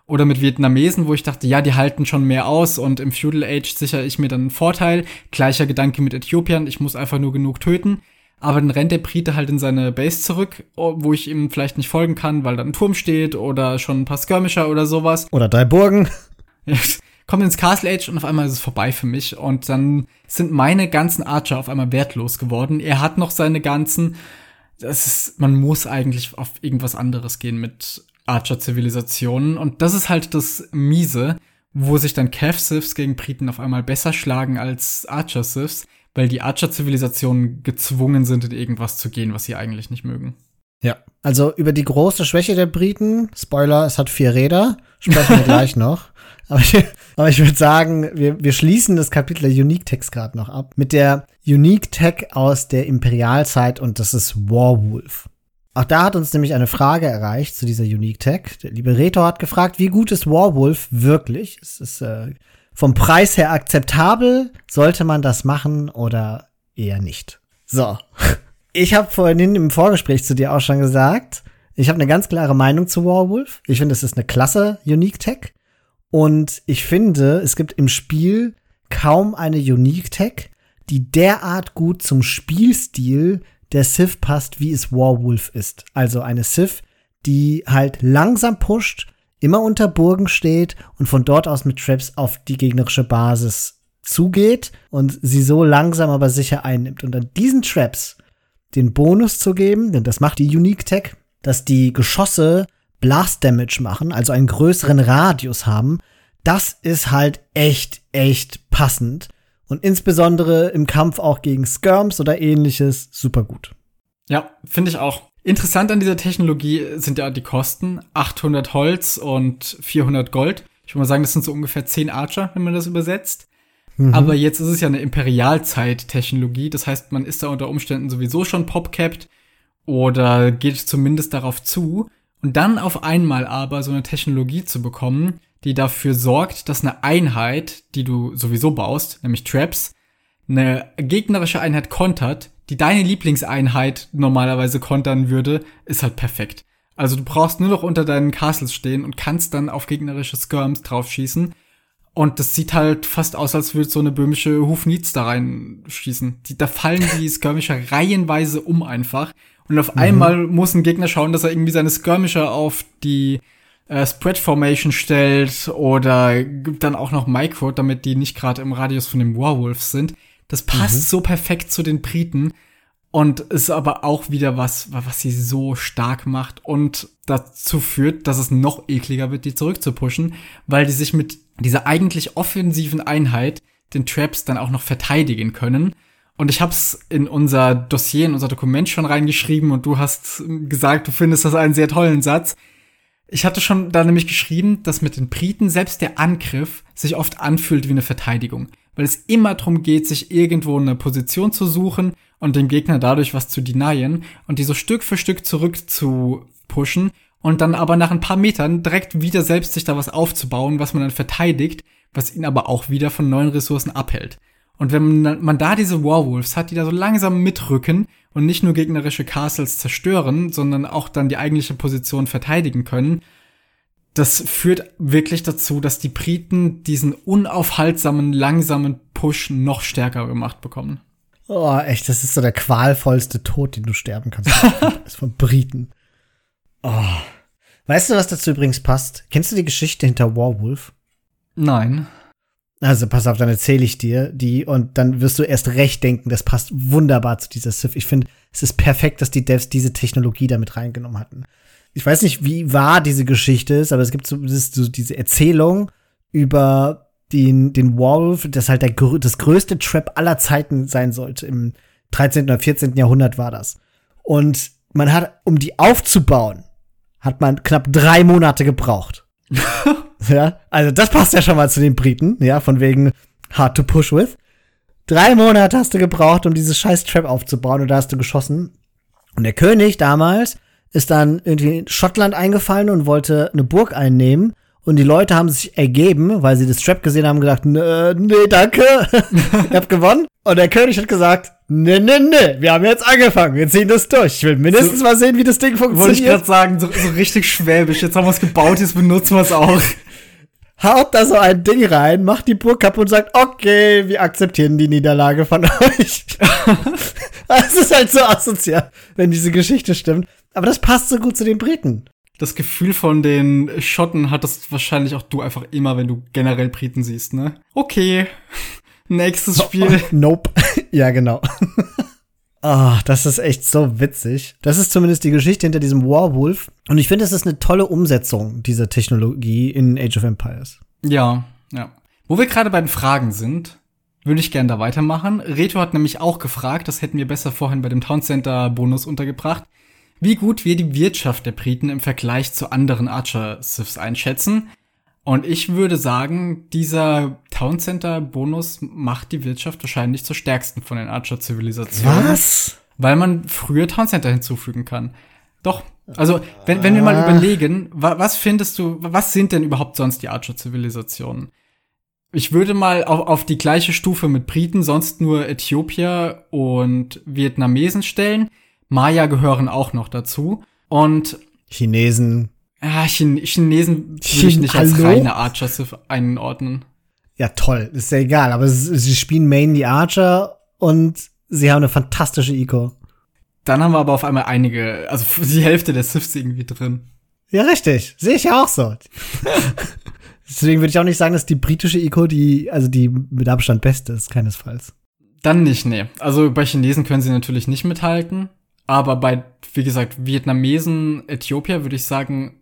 Oder mit Vietnamesen, wo ich dachte, ja, die halten schon mehr aus und im Feudal Age sichere ich mir dann einen Vorteil. Gleicher Gedanke mit Äthiopien, ich muss einfach nur genug töten. Aber dann rennt der Brite halt in seine Base zurück, wo ich ihm vielleicht nicht folgen kann, weil da ein Turm steht oder schon ein paar Skirmisher oder sowas. Oder drei Burgen. Kommt ins Castle Age und auf einmal ist es vorbei für mich. Und dann sind meine ganzen Archer auf einmal wertlos geworden. Er hat noch seine ganzen das ist, man muss eigentlich auf irgendwas anderes gehen mit Archer-Zivilisationen. Und das ist halt das Miese, wo sich dann Cav-Siths gegen Briten auf einmal besser schlagen als Archer-Siths, weil die Archer-Zivilisationen gezwungen sind, in irgendwas zu gehen, was sie eigentlich nicht mögen. Ja, also über die große Schwäche der Briten, Spoiler, es hat vier Räder, sprechen wir gleich [LAUGHS] noch. Aber ich, aber ich würde sagen, wir, wir schließen das Kapitel der Unique Text gerade noch ab mit der Unique Tech aus der Imperialzeit und das ist Warwolf. Auch da hat uns nämlich eine Frage erreicht zu dieser Unique Tech. Der liebe Retor hat gefragt, wie gut ist Warwolf wirklich? Es ist äh, vom Preis her akzeptabel. Sollte man das machen oder eher nicht? So. [LAUGHS] Ich habe vorhin im Vorgespräch zu dir auch schon gesagt, ich habe eine ganz klare Meinung zu Warwolf. Ich finde, es ist eine klasse Unique Tech. Und ich finde, es gibt im Spiel kaum eine Unique Tech, die derart gut zum Spielstil der Sith passt, wie es Warwolf ist. Also eine Sith, die halt langsam pusht, immer unter Burgen steht und von dort aus mit Traps auf die gegnerische Basis zugeht und sie so langsam aber sicher einnimmt. Und an diesen Traps den Bonus zu geben, denn das macht die Unique Tech, dass die Geschosse Blast Damage machen, also einen größeren Radius haben, das ist halt echt, echt passend. Und insbesondere im Kampf auch gegen Skirms oder ähnliches super gut. Ja, finde ich auch. Interessant an dieser Technologie sind ja die Kosten. 800 Holz und 400 Gold. Ich würde mal sagen, das sind so ungefähr 10 Archer, wenn man das übersetzt. Mhm. Aber jetzt ist es ja eine Imperialzeit-Technologie. Das heißt, man ist da unter Umständen sowieso schon popcapped oder geht zumindest darauf zu. Und dann auf einmal aber so eine Technologie zu bekommen, die dafür sorgt, dass eine Einheit, die du sowieso baust, nämlich Traps, eine gegnerische Einheit kontert, die deine Lieblingseinheit normalerweise kontern würde, ist halt perfekt. Also du brauchst nur noch unter deinen Castles stehen und kannst dann auf gegnerische Skirms draufschießen. Und das sieht halt fast aus, als würde so eine böhmische Hufniz da reinschießen. Die, da fallen die [LAUGHS] Skirmisher reihenweise um einfach. Und auf mhm. einmal muss ein Gegner schauen, dass er irgendwie seine Skirmisher auf die äh, Spread Formation stellt oder gibt dann auch noch Micro, damit die nicht gerade im Radius von dem Warwolf sind. Das passt mhm. so perfekt zu den Briten und ist aber auch wieder was, was sie so stark macht und dazu führt, dass es noch ekliger wird, die zurückzupushen, weil die sich mit dieser eigentlich offensiven Einheit den Traps dann auch noch verteidigen können. Und ich habe es in unser Dossier, in unser Dokument schon reingeschrieben und du hast gesagt, du findest das einen sehr tollen Satz. Ich hatte schon da nämlich geschrieben, dass mit den Briten selbst der Angriff sich oft anfühlt wie eine Verteidigung, weil es immer darum geht, sich irgendwo eine Position zu suchen und dem Gegner dadurch was zu denyen und die so Stück für Stück zurück zu pushen und dann aber nach ein paar Metern direkt wieder selbst sich da was aufzubauen, was man dann verteidigt, was ihn aber auch wieder von neuen Ressourcen abhält. Und wenn man da diese Warwolves hat, die da so langsam mitrücken und nicht nur gegnerische Castles zerstören, sondern auch dann die eigentliche Position verteidigen können, das führt wirklich dazu, dass die Briten diesen unaufhaltsamen, langsamen Push noch stärker gemacht bekommen. Oh, echt, das ist so der qualvollste Tod, den du sterben kannst. [LAUGHS] ist von Briten. Oh. Weißt du, was dazu übrigens passt? Kennst du die Geschichte hinter Warwolf? Nein. Also pass auf, dann erzähle ich dir die und dann wirst du erst recht denken, das passt wunderbar zu dieser Sith. Ich finde, es ist perfekt, dass die Devs diese Technologie damit reingenommen hatten. Ich weiß nicht, wie wahr diese Geschichte ist, aber es gibt so, so diese Erzählung über den, den Wolf, das halt der, das größte Trap aller Zeiten sein sollte. Im 13. oder 14. Jahrhundert war das. Und man hat, um die aufzubauen, hat man knapp drei Monate gebraucht. [LAUGHS] Ja, also das passt ja schon mal zu den Briten, ja, von wegen hard to push with. Drei Monate hast du gebraucht, um dieses scheiß Trap aufzubauen und da hast du geschossen. Und der König damals ist dann irgendwie in Schottland eingefallen und wollte eine Burg einnehmen. Und die Leute haben sich ergeben, weil sie das Trap gesehen haben, gesagt, nee danke, [LAUGHS] ich hab gewonnen. Und der König hat gesagt, nee, nee, nee, wir haben jetzt angefangen, wir ziehen das durch. Ich will mindestens so, mal sehen, wie das Ding funktioniert. Wollte ich gerade sagen, so, so richtig schwäbisch, jetzt haben wir es gebaut, jetzt benutzen wir es auch haut da so ein Ding rein, macht die Burg kaputt und sagt, okay, wir akzeptieren die Niederlage von [LAUGHS] euch. [LAUGHS] Es ist halt so asozial, wenn diese Geschichte stimmt. Aber das passt so gut zu den Briten. Das Gefühl von den Schotten hattest wahrscheinlich auch du einfach immer, wenn du generell Briten siehst, ne? Okay. Nächstes Spiel. [LAUGHS] nope. [LAUGHS] ja, genau. [LAUGHS] Ah, oh, das ist echt so witzig. Das ist zumindest die Geschichte hinter diesem Warwolf. Und ich finde, es ist eine tolle Umsetzung dieser Technologie in Age of Empires. Ja, ja. Wo wir gerade bei den Fragen sind, würde ich gerne da weitermachen. Reto hat nämlich auch gefragt, das hätten wir besser vorhin bei dem Town Center Bonus untergebracht, wie gut wir die Wirtschaft der Briten im Vergleich zu anderen Archer-Siths einschätzen. Und ich würde sagen, dieser Town Center Bonus macht die Wirtschaft wahrscheinlich zur stärksten von den Archer Zivilisationen. Was? Weil man früher Town Center hinzufügen kann. Doch. Also, wenn, wenn wir mal ah. überlegen, wa was findest du, was sind denn überhaupt sonst die Archer Zivilisationen? Ich würde mal auf, auf die gleiche Stufe mit Briten, sonst nur Äthiopier und Vietnamesen stellen. Maya gehören auch noch dazu. Und Chinesen, ja, Chin Chinesen würde ich nicht als reine Archer einordnen. Ja, toll. Ist ja egal, aber sie spielen mainly Archer und sie haben eine fantastische Eco. Dann haben wir aber auf einmal einige, also die Hälfte der Siths irgendwie drin. Ja, richtig. Sehe ich ja auch so. [LAUGHS] Deswegen würde ich auch nicht sagen, dass die britische Eco die, also die mit Abstand beste ist, keinesfalls. Dann nicht, nee. Also bei Chinesen können sie natürlich nicht mithalten. Aber bei, wie gesagt, Vietnamesen, Äthiopier würde ich sagen,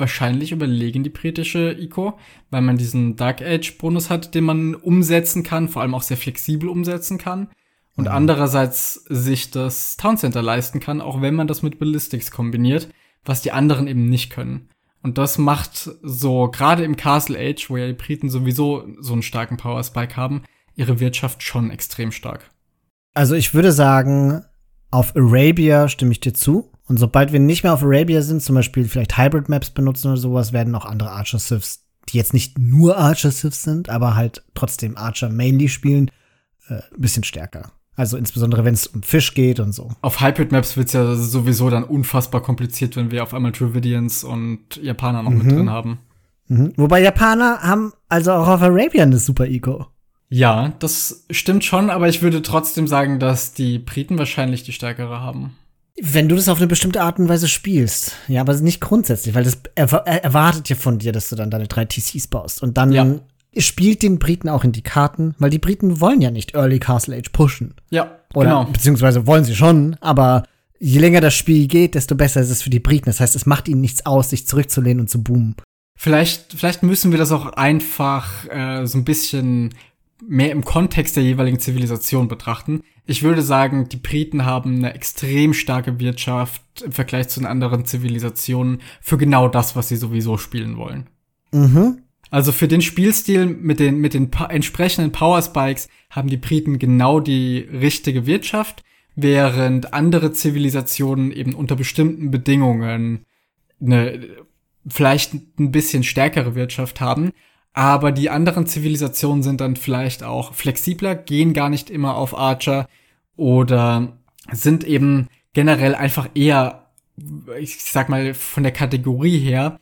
wahrscheinlich überlegen die britische ICO, weil man diesen Dark Age Bonus hat, den man umsetzen kann, vor allem auch sehr flexibel umsetzen kann. Und mhm. andererseits sich das Town Center leisten kann, auch wenn man das mit Ballistics kombiniert, was die anderen eben nicht können. Und das macht so, gerade im Castle Age, wo ja die Briten sowieso so einen starken Power Spike haben, ihre Wirtschaft schon extrem stark. Also ich würde sagen, auf Arabia stimme ich dir zu. Und sobald wir nicht mehr auf Arabia sind, zum Beispiel vielleicht Hybrid Maps benutzen oder sowas, werden auch andere Archer Siths, die jetzt nicht nur Archer Siths sind, aber halt trotzdem Archer mainly spielen, äh, ein bisschen stärker. Also insbesondere, wenn es um Fisch geht und so. Auf Hybrid Maps wird es ja sowieso dann unfassbar kompliziert, wenn wir auf einmal Dravidians und Japaner noch mhm. mit drin haben. Mhm. Wobei Japaner haben also auch auf Arabia eine super Eco. Ja, das stimmt schon, aber ich würde trotzdem sagen, dass die Briten wahrscheinlich die stärkere haben. Wenn du das auf eine bestimmte Art und Weise spielst. Ja, aber nicht grundsätzlich, weil das erwartet ja von dir, dass du dann deine drei TCs baust. Und dann ja. spielt den Briten auch in die Karten, weil die Briten wollen ja nicht Early Castle Age pushen. Ja, Oder, genau. Beziehungsweise wollen sie schon, aber je länger das Spiel geht, desto besser ist es für die Briten. Das heißt, es macht ihnen nichts aus, sich zurückzulehnen und zu boomen. Vielleicht, vielleicht müssen wir das auch einfach äh, so ein bisschen mehr im Kontext der jeweiligen Zivilisation betrachten. Ich würde sagen, die Briten haben eine extrem starke Wirtschaft im Vergleich zu den anderen Zivilisationen für genau das, was sie sowieso spielen wollen. Mhm. Also für den Spielstil mit den, mit den entsprechenden Power Spikes haben die Briten genau die richtige Wirtschaft, während andere Zivilisationen eben unter bestimmten Bedingungen eine vielleicht ein bisschen stärkere Wirtschaft haben, aber die anderen Zivilisationen sind dann vielleicht auch flexibler, gehen gar nicht immer auf Archer oder sind eben generell einfach eher, ich sag mal, von der Kategorie her,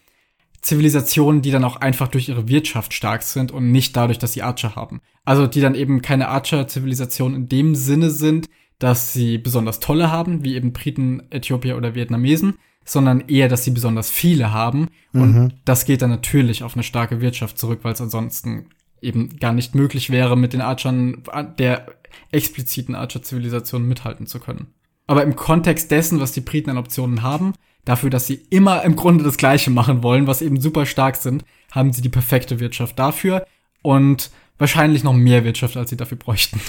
Zivilisationen, die dann auch einfach durch ihre Wirtschaft stark sind und nicht dadurch, dass sie Archer haben. Also die dann eben keine Archer-Zivilisationen in dem Sinne sind, dass sie besonders tolle haben, wie eben Briten, Äthiopier oder Vietnamesen, sondern eher, dass sie besonders viele haben. Und mhm. das geht dann natürlich auf eine starke Wirtschaft zurück, weil es ansonsten eben gar nicht möglich wäre, mit den Archern der expliziten Archer-Zivilisation mithalten zu können. Aber im Kontext dessen, was die Briten an Optionen haben, dafür, dass sie immer im Grunde das Gleiche machen wollen, was eben super stark sind, haben sie die perfekte Wirtschaft dafür und wahrscheinlich noch mehr Wirtschaft, als sie dafür bräuchten.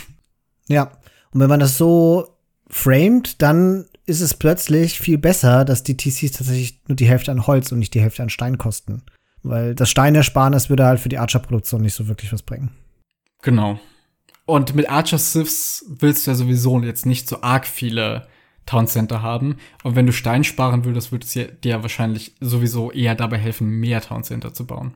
Ja, und wenn man das so framed, dann ist es plötzlich viel besser, dass die TCs tatsächlich nur die Hälfte an Holz und nicht die Hälfte an Stein kosten. Weil das Steinersparnis würde halt für die Archer-Produktion nicht so wirklich was bringen. Genau. Und mit Archer Siths willst du ja sowieso jetzt nicht so arg viele Town Center haben. Und wenn du Stein sparen würdest, würde es dir wahrscheinlich sowieso eher dabei helfen, mehr Town Center zu bauen.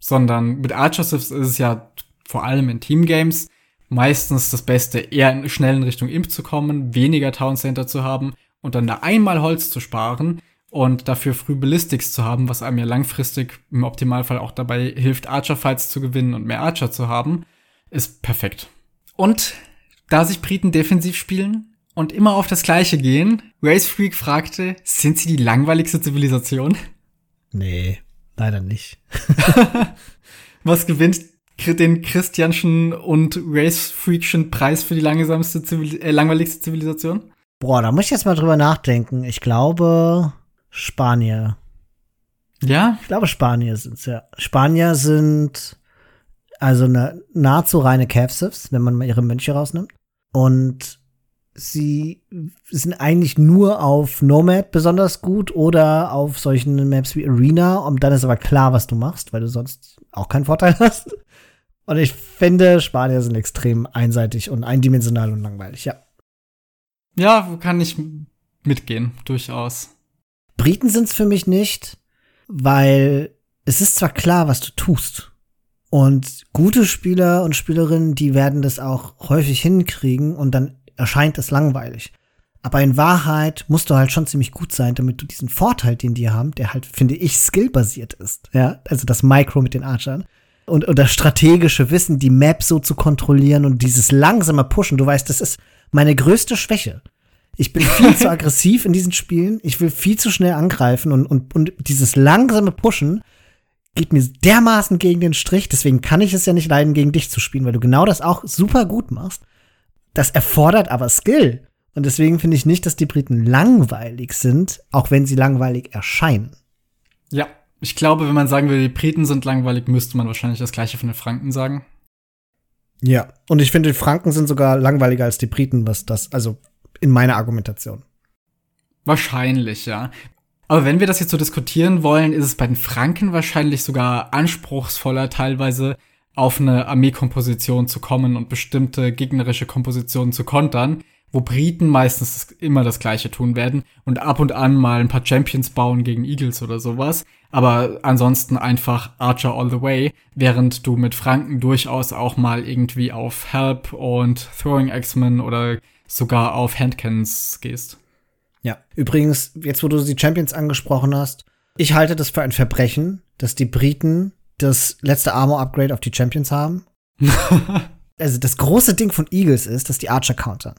Sondern mit Archer Siths ist es ja vor allem in Team Games meistens das Beste, eher schnell in Richtung Imp zu kommen, weniger Town Center zu haben und dann da einmal Holz zu sparen und dafür früh Ballistics zu haben, was einem ja langfristig im Optimalfall auch dabei hilft, Archer-Fights zu gewinnen und mehr Archer zu haben, ist perfekt. Und da sich Briten defensiv spielen und immer auf das Gleiche gehen, Race Freak fragte, sind sie die langweiligste Zivilisation? Nee, leider nicht. [LAUGHS] was gewinnt den Christianschen und Race Freakschen Preis für die langsamste Zivil äh, langweiligste Zivilisation? Boah, da muss ich jetzt mal drüber nachdenken. Ich glaube Spanier. Ja? Ich glaube Spanier sind's ja. Spanier sind also eine nahezu reine Cavsifs, wenn man mal ihre Mönche rausnimmt. Und sie sind eigentlich nur auf Nomad besonders gut oder auf solchen Maps wie Arena. Und dann ist aber klar, was du machst, weil du sonst auch keinen Vorteil [LAUGHS] hast. Und ich finde, Spanier sind extrem einseitig und eindimensional und langweilig, ja. Ja, kann ich mitgehen, durchaus. Briten sind's für mich nicht, weil es ist zwar klar, was du tust. Und gute Spieler und Spielerinnen, die werden das auch häufig hinkriegen und dann erscheint es langweilig. Aber in Wahrheit musst du halt schon ziemlich gut sein, damit du diesen Vorteil, den die haben, der halt, finde ich, skillbasiert ist. Ja, also das Micro mit den Archern. Und, und das strategische Wissen, die Map so zu kontrollieren und dieses langsame Pushen. Du weißt, das ist, meine größte Schwäche. Ich bin viel [LAUGHS] zu aggressiv in diesen Spielen. Ich will viel zu schnell angreifen und, und, und dieses langsame Pushen geht mir dermaßen gegen den Strich. Deswegen kann ich es ja nicht leiden, gegen dich zu spielen, weil du genau das auch super gut machst. Das erfordert aber Skill. Und deswegen finde ich nicht, dass die Briten langweilig sind, auch wenn sie langweilig erscheinen. Ja, Ich glaube, wenn man sagen will, die Briten sind langweilig, müsste man wahrscheinlich das gleiche von den Franken sagen. Ja, und ich finde, die Franken sind sogar langweiliger als die Briten, was das, also in meiner Argumentation. Wahrscheinlich, ja. Aber wenn wir das jetzt so diskutieren wollen, ist es bei den Franken wahrscheinlich sogar anspruchsvoller, teilweise auf eine Armeekomposition zu kommen und bestimmte gegnerische Kompositionen zu kontern, wo Briten meistens immer das Gleiche tun werden und ab und an mal ein paar Champions bauen gegen Eagles oder sowas, aber ansonsten einfach Archer all the way, während du mit Franken durchaus auch mal irgendwie auf Help und Throwing Axemen oder sogar auf Handcannons gehst. Ja, übrigens, jetzt wo du die Champions angesprochen hast, ich halte das für ein Verbrechen, dass die Briten das letzte Armor-Upgrade auf die Champions haben. [LAUGHS] also das große Ding von Eagles ist, dass die Archer countern.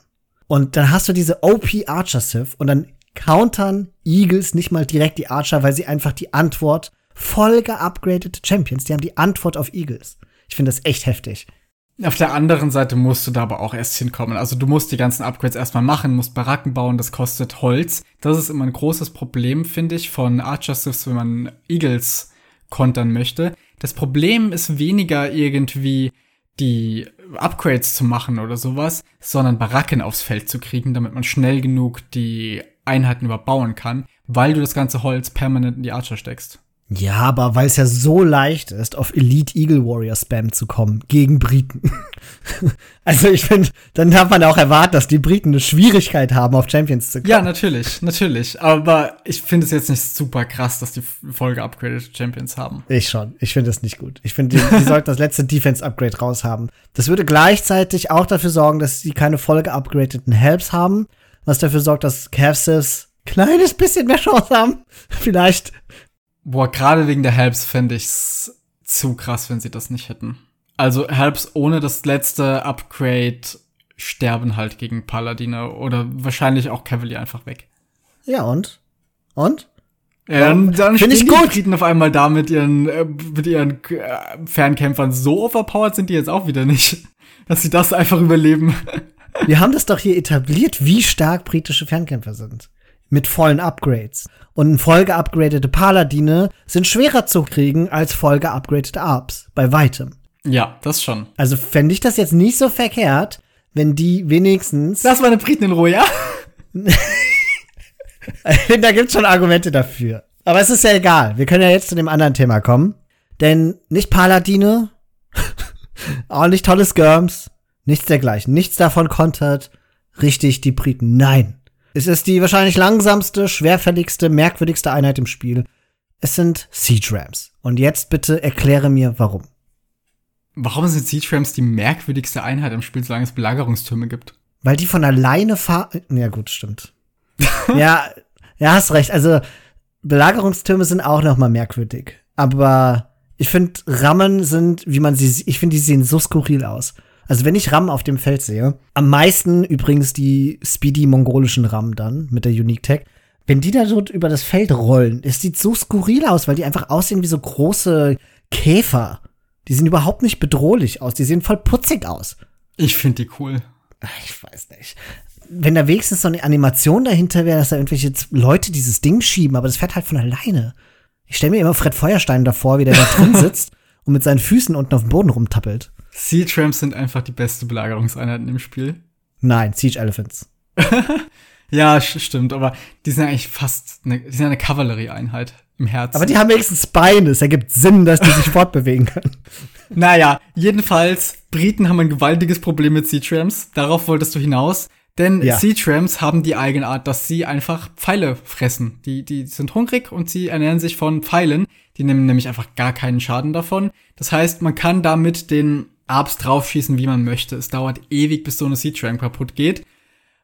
Und dann hast du diese OP Archer Sith und dann countern Eagles nicht mal direkt die Archer, weil sie einfach die Antwort voll geupgradete Champions, die haben die Antwort auf Eagles. Ich finde das echt heftig. Auf der anderen Seite musst du da aber auch erst hinkommen. Also du musst die ganzen Upgrades erstmal machen, musst Baracken bauen, das kostet Holz. Das ist immer ein großes Problem, finde ich, von Archer Siths, wenn man Eagles kontern möchte. Das Problem ist weniger irgendwie die Upgrades zu machen oder sowas, sondern Baracken aufs Feld zu kriegen, damit man schnell genug die Einheiten überbauen kann, weil du das ganze Holz permanent in die Archer steckst. Ja, aber weil es ja so leicht ist, auf Elite Eagle Warrior Spam zu kommen gegen Briten. [LAUGHS] also ich finde, dann darf man auch erwarten, dass die Briten eine Schwierigkeit haben, auf Champions zu kommen. Ja, natürlich, natürlich. Aber ich finde es jetzt nicht super krass, dass die Folge upgraded Champions haben. Ich schon. Ich finde das nicht gut. Ich finde, die, die sollten das letzte Defense Upgrade raushaben. Das würde gleichzeitig auch dafür sorgen, dass sie keine Folge upgradeten Helps haben, was dafür sorgt, dass Cavsivs kleines bisschen mehr Chance haben. [LAUGHS] Vielleicht Boah, gerade wegen der Helps fände ich's zu krass, wenn sie das nicht hätten. Also Helps ohne das letzte Upgrade sterben halt gegen Paladine oder wahrscheinlich auch Cavalier einfach weg. Ja, und? Und? Ja, dann, dann Find ich gut. die Briten auf einmal da mit ihren, äh, mit ihren äh, Fernkämpfern. So overpowered sind die jetzt auch wieder nicht, [LAUGHS] dass sie das einfach überleben. Wir haben das doch hier etabliert, wie stark britische Fernkämpfer sind mit vollen Upgrades. Und voll geupgradete Paladine sind schwerer zu kriegen als voll geupgradete Arps. Bei weitem. Ja, das schon. Also fände ich das jetzt nicht so verkehrt, wenn die wenigstens. Das war eine Briten in Ruhe, ja? [LAUGHS] da gibt's schon Argumente dafür. Aber es ist ja egal. Wir können ja jetzt zu dem anderen Thema kommen. Denn nicht Paladine, [LAUGHS] auch nicht tolle Skirms, nichts dergleichen. Nichts davon kontert richtig die Briten. Nein. Es ist die wahrscheinlich langsamste, schwerfälligste, merkwürdigste Einheit im Spiel. Es sind Siege Rams. Und jetzt bitte erkläre mir, warum. Warum sind Siege Rams die merkwürdigste Einheit im Spiel, solange es Belagerungstürme gibt? Weil die von alleine fahren. Ja, gut, stimmt. [LAUGHS] ja, ja, hast recht. Also, Belagerungstürme sind auch noch mal merkwürdig. Aber ich finde, Rammen sind, wie man sie, ich finde, die sehen so skurril aus. Also wenn ich RAM auf dem Feld sehe, am meisten übrigens die speedy-mongolischen RAM dann mit der Unique Tech, wenn die da so über das Feld rollen, es sieht so skurril aus, weil die einfach aussehen wie so große Käfer. Die sehen überhaupt nicht bedrohlich aus, die sehen voll putzig aus. Ich finde die cool. Ich weiß nicht. Wenn da wenigstens so eine Animation dahinter wäre, dass da irgendwelche Leute dieses Ding schieben, aber das fährt halt von alleine. Ich stelle mir immer Fred Feuerstein davor, wie der da drin [LAUGHS] sitzt und mit seinen Füßen unten auf dem Boden rumtappelt. Sea Tramps sind einfach die beste Belagerungseinheit im Spiel. Nein, Siege Elephants. [LAUGHS] ja, stimmt, aber die sind eigentlich fast eine, die sind eine Kavallerieeinheit im Herzen. Aber die haben wenigstens Beine. Es ergibt Sinn, dass die sich [LAUGHS] fortbewegen können. Naja, jedenfalls, Briten haben ein gewaltiges Problem mit Sea Tramps. Darauf wolltest du hinaus. Denn ja. Sea Tramps haben die Eigenart, dass sie einfach Pfeile fressen. Die, die sind hungrig und sie ernähren sich von Pfeilen. Die nehmen nämlich einfach gar keinen Schaden davon. Das heißt, man kann damit den Arbs draufschießen, wie man möchte. Es dauert ewig, bis so eine Seed Tram kaputt geht.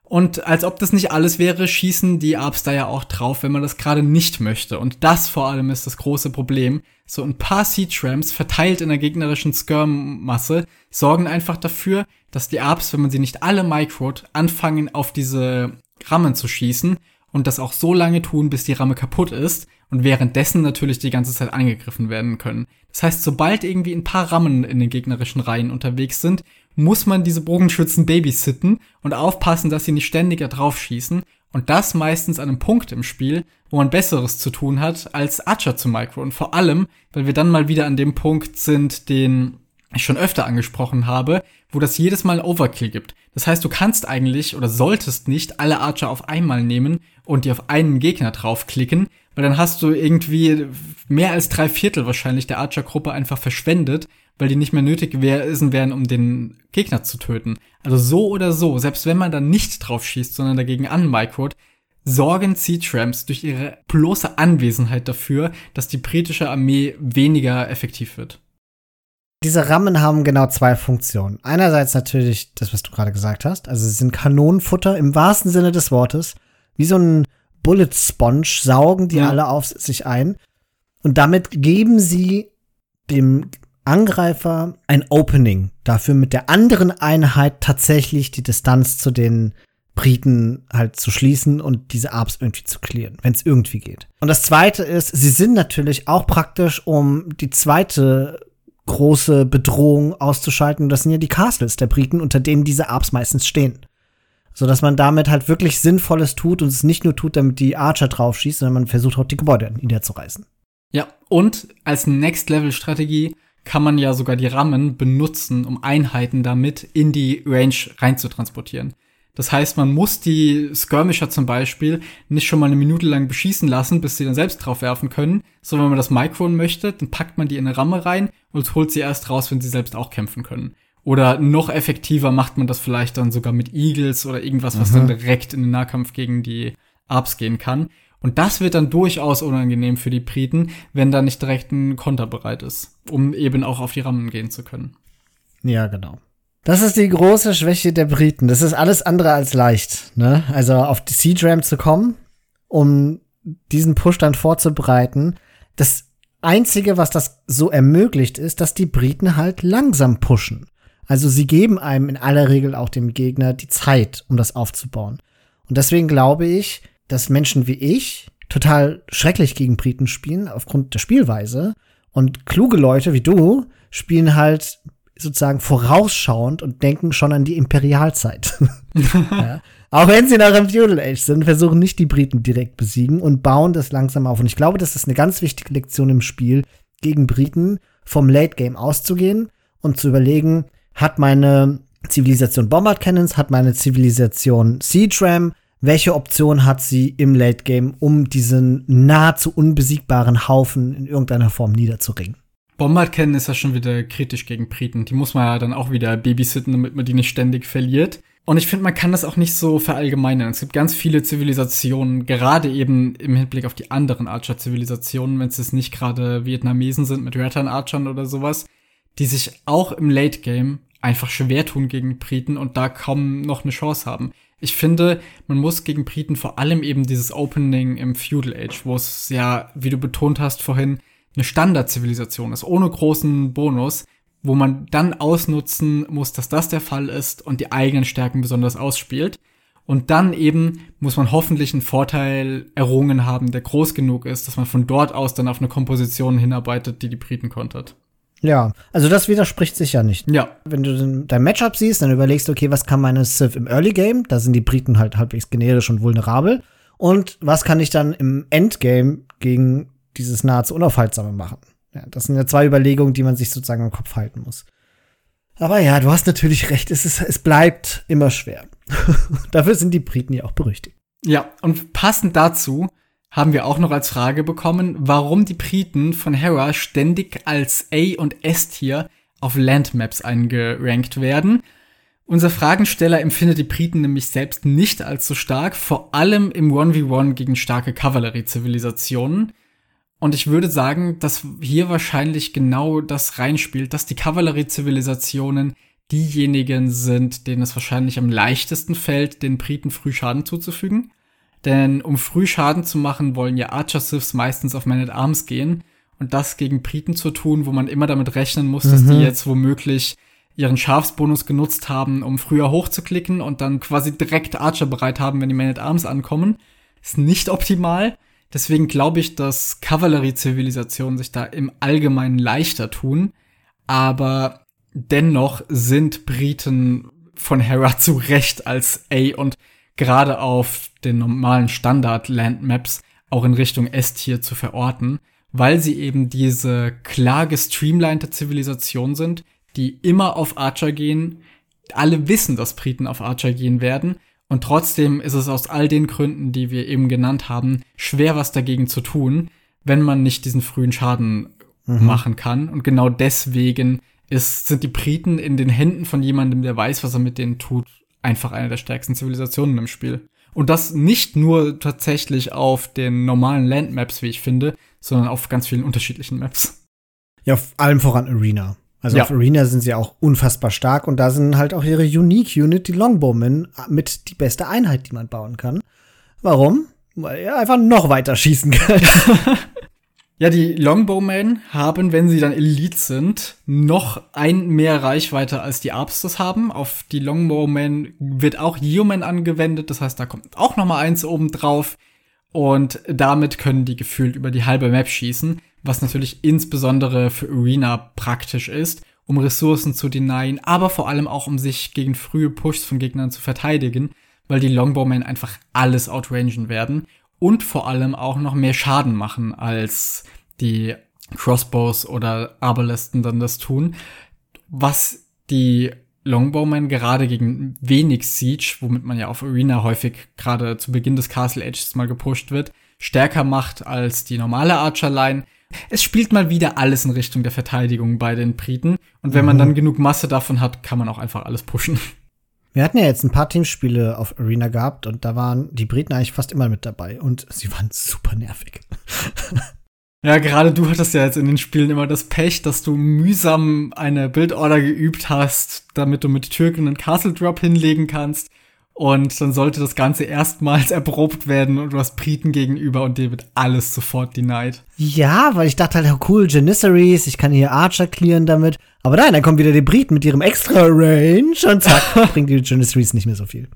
Und als ob das nicht alles wäre, schießen die Arbs da ja auch drauf, wenn man das gerade nicht möchte. Und das vor allem ist das große Problem. So ein paar Seed Trams verteilt in der gegnerischen Skirm-Masse sorgen einfach dafür, dass die Arbs, wenn man sie nicht alle microt, anfangen auf diese Rammen zu schießen und das auch so lange tun, bis die Ramme kaputt ist und währenddessen natürlich die ganze Zeit angegriffen werden können. Das heißt, sobald irgendwie ein paar Rammen in den gegnerischen Reihen unterwegs sind, muss man diese Bogenschützen babysitten und aufpassen, dass sie nicht ständig da drauf schießen. Und das meistens an einem Punkt im Spiel, wo man Besseres zu tun hat, als Archer zu micro. Und vor allem, weil wir dann mal wieder an dem Punkt sind, den ich schon öfter angesprochen habe, wo das jedes Mal Overkill gibt. Das heißt, du kannst eigentlich oder solltest nicht alle Archer auf einmal nehmen und die auf einen Gegner draufklicken, weil dann hast du irgendwie mehr als drei Viertel wahrscheinlich der Archer-Gruppe einfach verschwendet, weil die nicht mehr nötig gewesen wären, um den Gegner zu töten. Also so oder so, selbst wenn man dann nicht drauf schießt, sondern dagegen anmicrot, sorgen Sea-Tramps durch ihre bloße Anwesenheit dafür, dass die britische Armee weniger effektiv wird. Diese Rammen haben genau zwei Funktionen. Einerseits natürlich das, was du gerade gesagt hast. Also sie sind Kanonenfutter im wahrsten Sinne des Wortes. Wie so ein Bullet Sponge saugen die ja. alle auf sich ein. Und damit geben sie dem Angreifer ein Opening dafür, mit der anderen Einheit tatsächlich die Distanz zu den Briten halt zu schließen und diese Arbs irgendwie zu klären, wenn es irgendwie geht. Und das zweite ist, sie sind natürlich auch praktisch, um die zweite große Bedrohung auszuschalten. Das sind ja die Castles der Briten, unter denen diese Arbs meistens stehen. So dass man damit halt wirklich Sinnvolles tut und es nicht nur tut, damit die Archer drauf schießt, sondern man versucht auch die Gebäude niederzureißen. Ja, und als Next-Level-Strategie kann man ja sogar die Rammen benutzen, um Einheiten damit in die Range reinzutransportieren. Das heißt, man muss die Skirmisher zum Beispiel nicht schon mal eine Minute lang beschießen lassen, bis sie dann selbst drauf werfen können, sondern wenn man das Micron möchte, dann packt man die in eine Ramme rein und holt sie erst raus, wenn sie selbst auch kämpfen können. Oder noch effektiver macht man das vielleicht dann sogar mit Eagles oder irgendwas, was mhm. dann direkt in den Nahkampf gegen die Arps gehen kann. Und das wird dann durchaus unangenehm für die Briten, wenn da nicht direkt ein Konter bereit ist, um eben auch auf die Rammen gehen zu können. Ja, genau. Das ist die große Schwäche der Briten. Das ist alles andere als leicht, ne? Also auf die Siege Ram zu kommen, um diesen Push dann vorzubereiten. Das einzige, was das so ermöglicht, ist, dass die Briten halt langsam pushen. Also sie geben einem in aller Regel auch dem Gegner die Zeit, um das aufzubauen. Und deswegen glaube ich, dass Menschen wie ich total schrecklich gegen Briten spielen aufgrund der Spielweise und kluge Leute wie du spielen halt sozusagen vorausschauend und denken schon an die Imperialzeit. [LAUGHS] ja. Auch wenn sie nach dem Feudal Age sind, versuchen nicht die Briten direkt besiegen und bauen das langsam auf. Und ich glaube, das ist eine ganz wichtige Lektion im Spiel, gegen Briten vom Late Game auszugehen und zu überlegen, hat meine Zivilisation Bombard Cannons, hat meine Zivilisation Siege Ram, welche Option hat sie im Late Game, um diesen nahezu unbesiegbaren Haufen in irgendeiner Form niederzuringen? Bombard kennen ist ja schon wieder kritisch gegen Briten. Die muss man ja dann auch wieder babysitten, damit man die nicht ständig verliert. Und ich finde, man kann das auch nicht so verallgemeinern. Es gibt ganz viele Zivilisationen, gerade eben im Hinblick auf die anderen Archer-Zivilisationen, wenn es jetzt nicht gerade Vietnamesen sind mit Rattan-Archern oder sowas, die sich auch im Late Game einfach schwer tun gegen Briten und da kaum noch eine Chance haben. Ich finde, man muss gegen Briten vor allem eben dieses Opening im Feudal Age, wo es ja, wie du betont hast vorhin, eine Standardzivilisation ist, ohne großen Bonus, wo man dann ausnutzen muss, dass das der Fall ist und die eigenen Stärken besonders ausspielt. Und dann eben muss man hoffentlich einen Vorteil errungen haben, der groß genug ist, dass man von dort aus dann auf eine Komposition hinarbeitet, die die Briten kontert. Ja, also das widerspricht sich ja nicht. Ja. Wenn du dein Matchup siehst, dann überlegst du, okay, was kann meine Civ im Early Game? Da sind die Briten halt halbwegs generisch und vulnerabel. Und was kann ich dann im Endgame gegen dieses nahezu Unaufhaltsame machen. Ja, das sind ja zwei Überlegungen, die man sich sozusagen im Kopf halten muss. Aber ja, du hast natürlich recht, es, ist, es bleibt immer schwer. [LAUGHS] Dafür sind die Briten ja auch berüchtigt. Ja, und passend dazu haben wir auch noch als Frage bekommen, warum die Briten von Hera ständig als A- und S-Tier auf Landmaps eingerankt werden. Unser Fragensteller empfindet die Briten nämlich selbst nicht als so stark, vor allem im 1v1 gegen starke Kavallerie-Zivilisationen. Und ich würde sagen, dass hier wahrscheinlich genau das reinspielt, dass die Kavalleriezivilisationen diejenigen sind, denen es wahrscheinlich am leichtesten fällt, den Briten früh Schaden zuzufügen. Denn um früh Schaden zu machen, wollen ja Archer-Siths meistens auf Man at Arms gehen. Und das gegen Briten zu tun, wo man immer damit rechnen muss, mhm. dass die mhm. jetzt womöglich ihren Schafsbonus genutzt haben, um früher hochzuklicken und dann quasi direkt Archer bereit haben, wenn die Man at Arms ankommen, ist nicht optimal. Deswegen glaube ich, dass Kavallerie-Zivilisationen sich da im Allgemeinen leichter tun. Aber dennoch sind Briten von Hera [LAUGHS] zu Recht als A und gerade auf den normalen Standard-Landmaps auch in Richtung S-Tier zu verorten, weil sie eben diese klar gestreamlinete Zivilisation sind, die immer auf Archer gehen. Alle wissen, dass Briten auf Archer gehen werden. Und trotzdem ist es aus all den Gründen, die wir eben genannt haben, schwer was dagegen zu tun, wenn man nicht diesen frühen Schaden mhm. machen kann. Und genau deswegen ist, sind die Briten in den Händen von jemandem, der weiß, was er mit denen tut, einfach eine der stärksten Zivilisationen im Spiel. Und das nicht nur tatsächlich auf den normalen Landmaps, wie ich finde, sondern auf ganz vielen unterschiedlichen Maps. Ja, auf allem voran Arena. Also ja. auf Arena sind sie auch unfassbar stark und da sind halt auch ihre Unique Unit, die Longbowmen, mit die beste Einheit, die man bauen kann. Warum? Weil er einfach noch weiter schießen kann. [LAUGHS] Ja, die Longbowmen haben, wenn sie dann Elite sind, noch ein mehr Reichweite als die Arbs das haben. Auf die Longbowmen wird auch Yeoman angewendet, das heißt, da kommt auch noch mal eins oben drauf. Und damit können die gefühlt über die halbe Map schießen, was natürlich insbesondere für Arena praktisch ist, um Ressourcen zu denyen, aber vor allem auch um sich gegen frühe Pushs von Gegnern zu verteidigen, weil die Longbowmen einfach alles outrangen werden und vor allem auch noch mehr Schaden machen, als die Crossbows oder Arbalesten dann das tun. Was die Longbowmen gerade gegen wenig Siege, womit man ja auf Arena häufig gerade zu Beginn des Castle Ages mal gepusht wird, stärker macht als die normale Archer-Line. Es spielt mal wieder alles in Richtung der Verteidigung bei den Briten. Und wenn mhm. man dann genug Masse davon hat, kann man auch einfach alles pushen. Wir hatten ja jetzt ein paar Teamspiele auf Arena gehabt und da waren die Briten eigentlich fast immer mit dabei und sie waren super nervig. [LAUGHS] Ja, gerade du hattest ja jetzt in den Spielen immer das Pech, dass du mühsam eine Bildorder geübt hast, damit du mit Türken einen Castle Drop hinlegen kannst. Und dann sollte das Ganze erstmals [LAUGHS] erprobt werden und du hast Briten gegenüber und dir wird alles sofort denied. Ja, weil ich dachte halt, oh cool, Janissaries, ich kann hier Archer clearen damit. Aber nein, dann kommen wieder die Briten mit ihrem extra Range und zack, [LAUGHS] bringt die Janissaries nicht mehr so viel.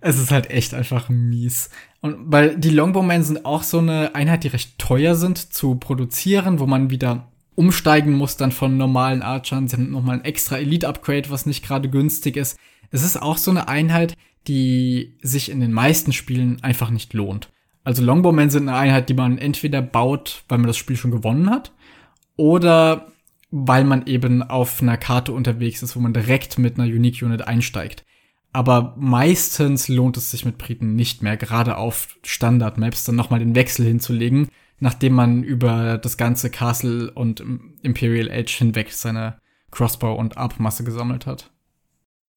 Es ist halt echt einfach mies. Und weil die Longbowmen sind auch so eine Einheit, die recht teuer sind zu produzieren, wo man wieder umsteigen muss dann von normalen Archern. Sie haben nochmal ein extra Elite-Upgrade, was nicht gerade günstig ist. Es ist auch so eine Einheit, die sich in den meisten Spielen einfach nicht lohnt. Also Longbowmen sind eine Einheit, die man entweder baut, weil man das Spiel schon gewonnen hat, oder weil man eben auf einer Karte unterwegs ist, wo man direkt mit einer Unique Unit einsteigt. Aber meistens lohnt es sich mit Briten nicht mehr, gerade auf Standard-Maps dann nochmal den Wechsel hinzulegen, nachdem man über das ganze Castle und Imperial Age hinweg seine Crossbow und Arp-Masse gesammelt hat.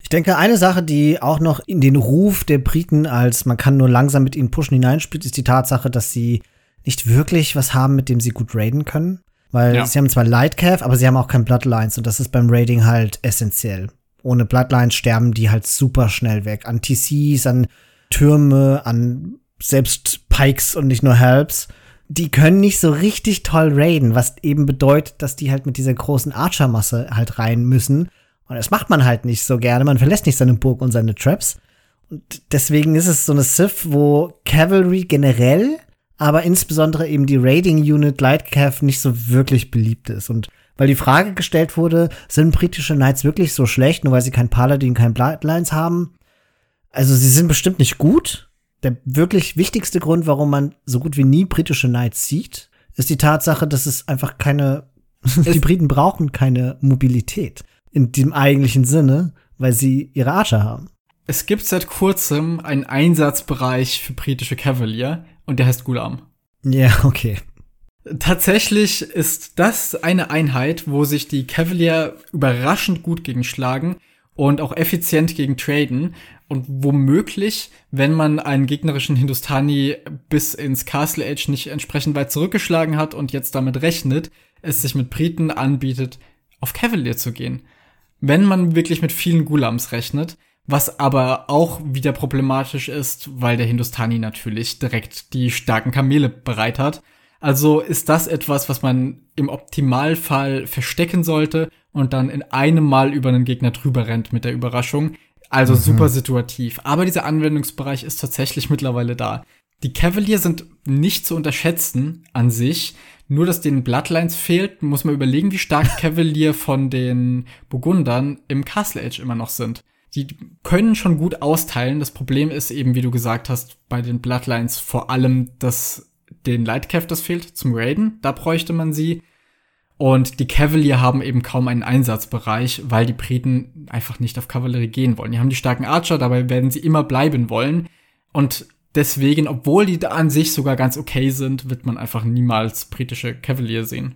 Ich denke, eine Sache, die auch noch in den Ruf der Briten als man kann nur langsam mit ihnen pushen hineinspielt, ist die Tatsache, dass sie nicht wirklich was haben, mit dem sie gut raiden können. Weil ja. sie haben zwar Lightcav, aber sie haben auch kein Bloodlines und das ist beim Raiding halt essentiell. Ohne Bloodlines sterben die halt super schnell weg. An TCs, an Türme, an selbst Pikes und nicht nur Helps. Die können nicht so richtig toll raiden, was eben bedeutet, dass die halt mit dieser großen Archer-Masse halt rein müssen und das macht man halt nicht so gerne. Man verlässt nicht seine Burg und seine Traps. Und deswegen ist es so eine Civ, wo Cavalry generell, aber insbesondere eben die Raiding Unit Lightcav nicht so wirklich beliebt ist. Und weil die Frage gestellt wurde, sind britische Knights wirklich so schlecht, nur weil sie kein Paladin, kein Bloodlines haben? Also sie sind bestimmt nicht gut. Der wirklich wichtigste Grund, warum man so gut wie nie britische Knights sieht, ist die Tatsache, dass es einfach keine, [LAUGHS] die Briten brauchen keine Mobilität in dem eigentlichen Sinne, weil sie ihre Archer haben. Es gibt seit kurzem einen Einsatzbereich für britische Cavalier und der heißt Gulam. Ja, [LAUGHS] okay. Tatsächlich ist das eine Einheit, wo sich die Cavalier überraschend gut gegen schlagen und auch effizient gegen traden und womöglich, wenn man einen gegnerischen Hindustani bis ins Castle Age nicht entsprechend weit zurückgeschlagen hat und jetzt damit rechnet, es sich mit Briten anbietet, auf Cavalier zu gehen wenn man wirklich mit vielen Gulams rechnet, was aber auch wieder problematisch ist, weil der Hindustani natürlich direkt die starken Kamele bereit hat. Also ist das etwas, was man im Optimalfall verstecken sollte und dann in einem Mal über einen Gegner drüber rennt mit der Überraschung. Also mhm. super situativ. Aber dieser Anwendungsbereich ist tatsächlich mittlerweile da. Die Cavalier sind nicht zu unterschätzen an sich. Nur, dass den Bloodlines fehlt, muss man überlegen, wie stark [LAUGHS] Cavalier von den Burgundern im Castle Age immer noch sind. die können schon gut austeilen. Das Problem ist eben, wie du gesagt hast, bei den Bloodlines vor allem, dass den Lightcav das fehlt zum Raiden. Da bräuchte man sie. Und die Cavalier haben eben kaum einen Einsatzbereich, weil die Briten einfach nicht auf Kavallerie gehen wollen. Die haben die starken Archer, dabei werden sie immer bleiben wollen. Und deswegen, obwohl die da an sich sogar ganz okay sind, wird man einfach niemals britische Cavalier sehen.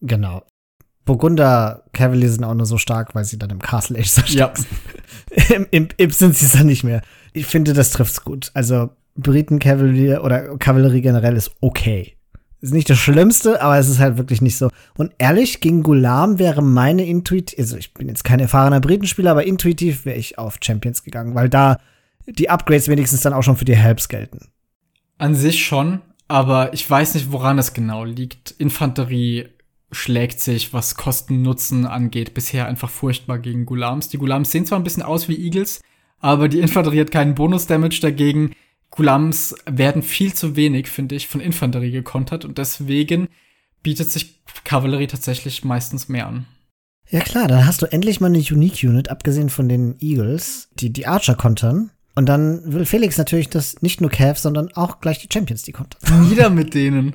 Genau. Burgunder Cavalier sind auch nur so stark, weil sie dann im Castle Age so stark ja. sind. [LAUGHS] Im, im, sind sie es dann nicht mehr. Ich finde, das trifft's gut. Also Briten Cavalier oder Kavallerie generell ist okay. Ist nicht das Schlimmste, aber es ist halt wirklich nicht so. Und ehrlich, gegen Gulam wäre meine Intuitiv, also ich bin jetzt kein erfahrener Britenspieler, aber intuitiv wäre ich auf Champions gegangen, weil da die Upgrades wenigstens dann auch schon für die Helps gelten. An sich schon, aber ich weiß nicht, woran es genau liegt. Infanterie schlägt sich, was Kosten-Nutzen angeht, bisher einfach furchtbar gegen Gulams. Die Gulams sehen zwar ein bisschen aus wie Eagles, aber die Infanterie hat keinen Bonus-Damage dagegen. Gulams werden viel zu wenig, finde ich, von Infanterie gekontert und deswegen bietet sich Kavallerie tatsächlich meistens mehr an. Ja klar, dann hast du endlich mal eine Unique Unit, abgesehen von den Eagles, die die Archer kontern. Und dann will Felix natürlich, dass nicht nur Cavs, sondern auch gleich die Champions die kontern. [LAUGHS] Wieder mit denen.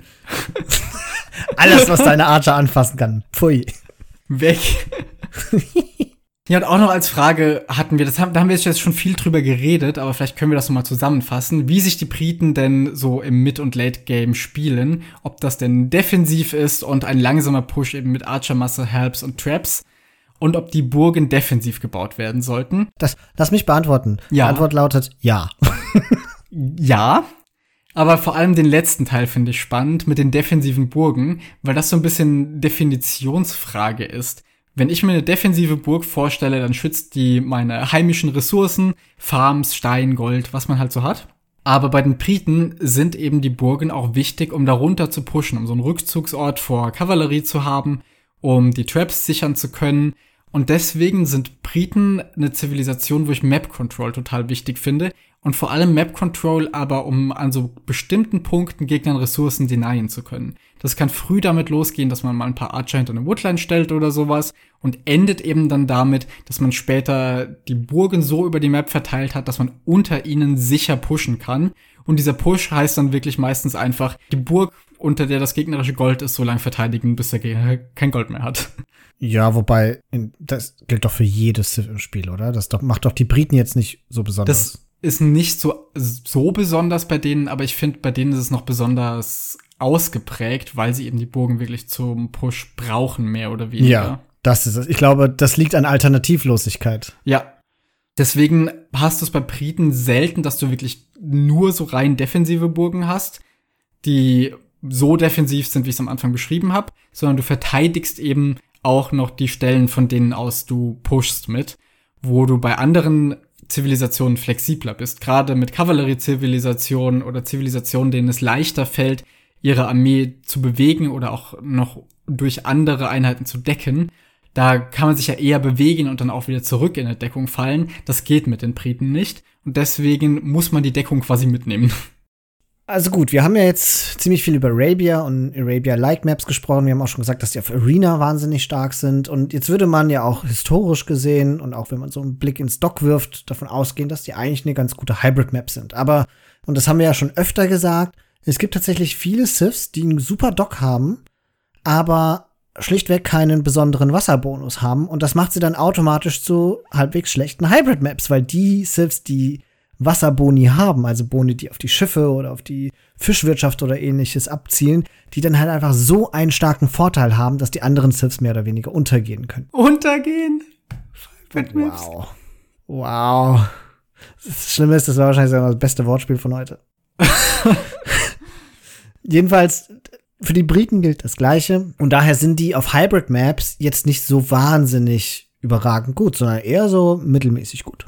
[LAUGHS] Alles, was deine Archer anfassen kann. Pfui. Weg. [LAUGHS] Ja, und auch noch als Frage hatten wir, das haben, da haben wir jetzt schon viel drüber geredet, aber vielleicht können wir das nochmal zusammenfassen, wie sich die Briten denn so im Mid- und Late-Game spielen, ob das denn defensiv ist und ein langsamer Push eben mit Archer-Masse, Helps und Traps und ob die Burgen defensiv gebaut werden sollten. Das, lass mich beantworten. Ja. Die Antwort lautet ja. [LAUGHS] ja. Aber vor allem den letzten Teil finde ich spannend mit den defensiven Burgen, weil das so ein bisschen Definitionsfrage ist. Wenn ich mir eine defensive Burg vorstelle, dann schützt die meine heimischen Ressourcen, Farms, Stein, Gold, was man halt so hat. Aber bei den Briten sind eben die Burgen auch wichtig, um darunter zu pushen, um so einen Rückzugsort vor Kavallerie zu haben, um die Traps sichern zu können. Und deswegen sind Briten eine Zivilisation, wo ich Map Control total wichtig finde, und vor allem Map Control aber, um an so bestimmten Punkten Gegnern Ressourcen denyen zu können. Das kann früh damit losgehen, dass man mal ein paar Archer hinter eine Woodline stellt oder sowas und endet eben dann damit, dass man später die Burgen so über die Map verteilt hat, dass man unter ihnen sicher pushen kann. Und dieser Push heißt dann wirklich meistens einfach, die Burg, unter der das gegnerische Gold ist, so lange verteidigen, bis der Gegner kein Gold mehr hat. Ja, wobei, das gilt doch für jedes Spiel, oder? Das doch, macht doch die Briten jetzt nicht so besonders. Das ist nicht so, so besonders bei denen, aber ich finde, bei denen ist es noch besonders ausgeprägt, weil sie eben die Burgen wirklich zum Push brauchen, mehr oder weniger. Ja, das ist es. Ich glaube, das liegt an Alternativlosigkeit. Ja. Deswegen hast du es bei Briten selten, dass du wirklich nur so rein defensive Burgen hast, die so defensiv sind, wie ich es am Anfang beschrieben habe, sondern du verteidigst eben auch noch die Stellen, von denen aus du pushst mit, wo du bei anderen Zivilisationen flexibler bist. Gerade mit Kavallerie-Zivilisationen oder Zivilisationen, denen es leichter fällt, ihre Armee zu bewegen oder auch noch durch andere Einheiten zu decken. Da kann man sich ja eher bewegen und dann auch wieder zurück in eine Deckung fallen. Das geht mit den Briten nicht. Und deswegen muss man die Deckung quasi mitnehmen. Also gut, wir haben ja jetzt ziemlich viel über Arabia und Arabia-like Maps gesprochen. Wir haben auch schon gesagt, dass die auf Arena wahnsinnig stark sind. Und jetzt würde man ja auch historisch gesehen und auch wenn man so einen Blick ins Dock wirft, davon ausgehen, dass die eigentlich eine ganz gute Hybrid-Map sind. Aber, und das haben wir ja schon öfter gesagt, es gibt tatsächlich viele Siths, die einen super Dock haben, aber schlichtweg keinen besonderen Wasserbonus haben. Und das macht sie dann automatisch zu halbwegs schlechten Hybrid-Maps, weil die Siths, die Wasserboni haben, also Boni, die auf die Schiffe oder auf die Fischwirtschaft oder ähnliches abzielen, die dann halt einfach so einen starken Vorteil haben, dass die anderen Siths mehr oder weniger untergehen können. Untergehen? Wow. Wow. Das Schlimme ist, das war wahrscheinlich das beste Wortspiel von heute. [LAUGHS] Jedenfalls, für die Briten gilt das Gleiche. Und daher sind die auf Hybrid Maps jetzt nicht so wahnsinnig überragend gut, sondern eher so mittelmäßig gut.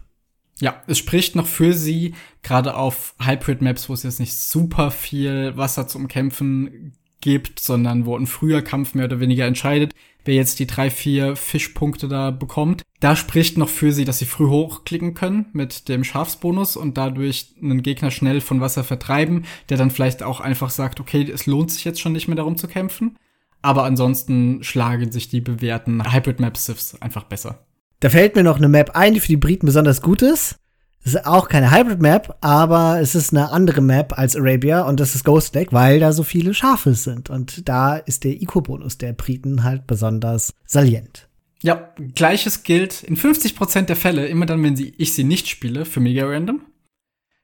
Ja, es spricht noch für sie, gerade auf Hybrid-Maps, wo es jetzt nicht super viel Wasser zum Kämpfen gibt, sondern wo ein früher Kampf mehr oder weniger entscheidet, wer jetzt die drei, vier Fischpunkte da bekommt. Da spricht noch für sie, dass sie früh hochklicken können mit dem Schafsbonus und dadurch einen Gegner schnell von Wasser vertreiben, der dann vielleicht auch einfach sagt, okay, es lohnt sich jetzt schon nicht mehr darum zu kämpfen. Aber ansonsten schlagen sich die bewährten Hybrid Map Sifs einfach besser. Da fällt mir noch eine Map ein, die für die Briten besonders gut ist. Es ist auch keine Hybrid-Map, aber es ist eine andere Map als Arabia und das ist Ghost Lake, weil da so viele Schafe sind. Und da ist der Eco-Bonus der Briten halt besonders salient. Ja, gleiches gilt in 50% der Fälle, immer dann, wenn sie, ich sie nicht spiele, für Mega Random.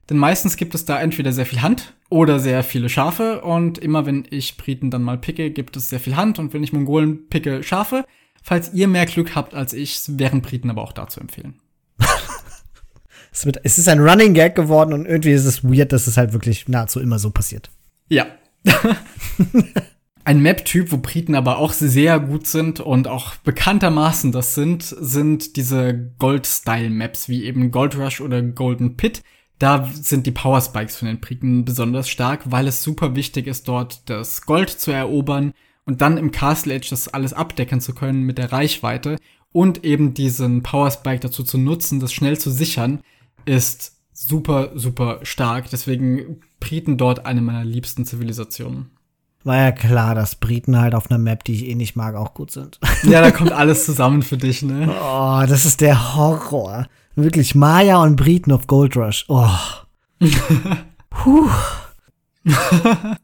Denn meistens gibt es da entweder sehr viel Hand oder sehr viele Schafe. Und immer wenn ich Briten dann mal picke, gibt es sehr viel Hand. Und wenn ich Mongolen picke, Schafe. Falls ihr mehr Glück habt als ich, wären Briten aber auch da zu empfehlen. Es, wird, es ist ein Running Gag geworden und irgendwie ist es weird, dass es halt wirklich nahezu immer so passiert. Ja. [LAUGHS] ein Map-Typ, wo Briten aber auch sehr gut sind und auch bekanntermaßen das sind, sind diese Gold-Style-Maps, wie eben Gold Rush oder Golden Pit da sind die Power Spikes von den Priken besonders stark, weil es super wichtig ist, dort das Gold zu erobern und dann im Castle Age das alles abdecken zu können mit der Reichweite und eben diesen Power Spike dazu zu nutzen, das schnell zu sichern, ist super, super stark. Deswegen Briten dort eine meiner liebsten Zivilisationen. War ja klar, dass Briten halt auf einer Map, die ich eh nicht mag, auch gut sind. [LAUGHS] Ja, da kommt alles zusammen für dich, ne? Oh, das ist der Horror. Wirklich Maya und Briten auf Gold Rush. Oh. [LAUGHS] Puh. [LAUGHS]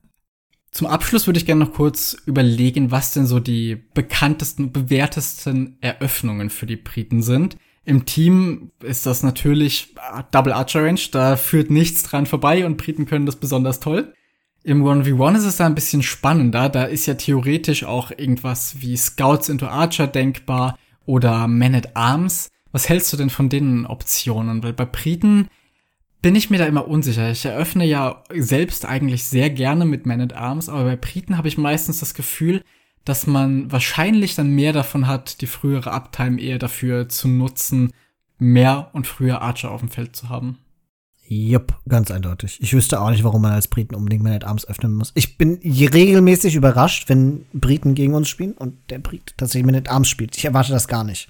Zum Abschluss würde ich gerne noch kurz überlegen, was denn so die bekanntesten, bewährtesten Eröffnungen für die Briten sind. Im Team ist das natürlich Double Archer Range, da führt nichts dran vorbei und Briten können das besonders toll. Im 1v1 ist es da ein bisschen spannender, da ist ja theoretisch auch irgendwas wie Scouts into Archer denkbar oder Man at Arms. Was hältst du denn von den Optionen? Weil bei Briten bin ich mir da immer unsicher. Ich eröffne ja selbst eigentlich sehr gerne mit Man at Arms, aber bei Briten habe ich meistens das Gefühl, dass man wahrscheinlich dann mehr davon hat, die frühere Uptime eher dafür zu nutzen, mehr und früher Archer auf dem Feld zu haben. Jupp, ganz eindeutig. Ich wüsste auch nicht, warum man als Briten unbedingt Man at Arms öffnen muss. Ich bin regelmäßig überrascht, wenn Briten gegen uns spielen und der Brit tatsächlich Man at Arms spielt. Ich erwarte das gar nicht.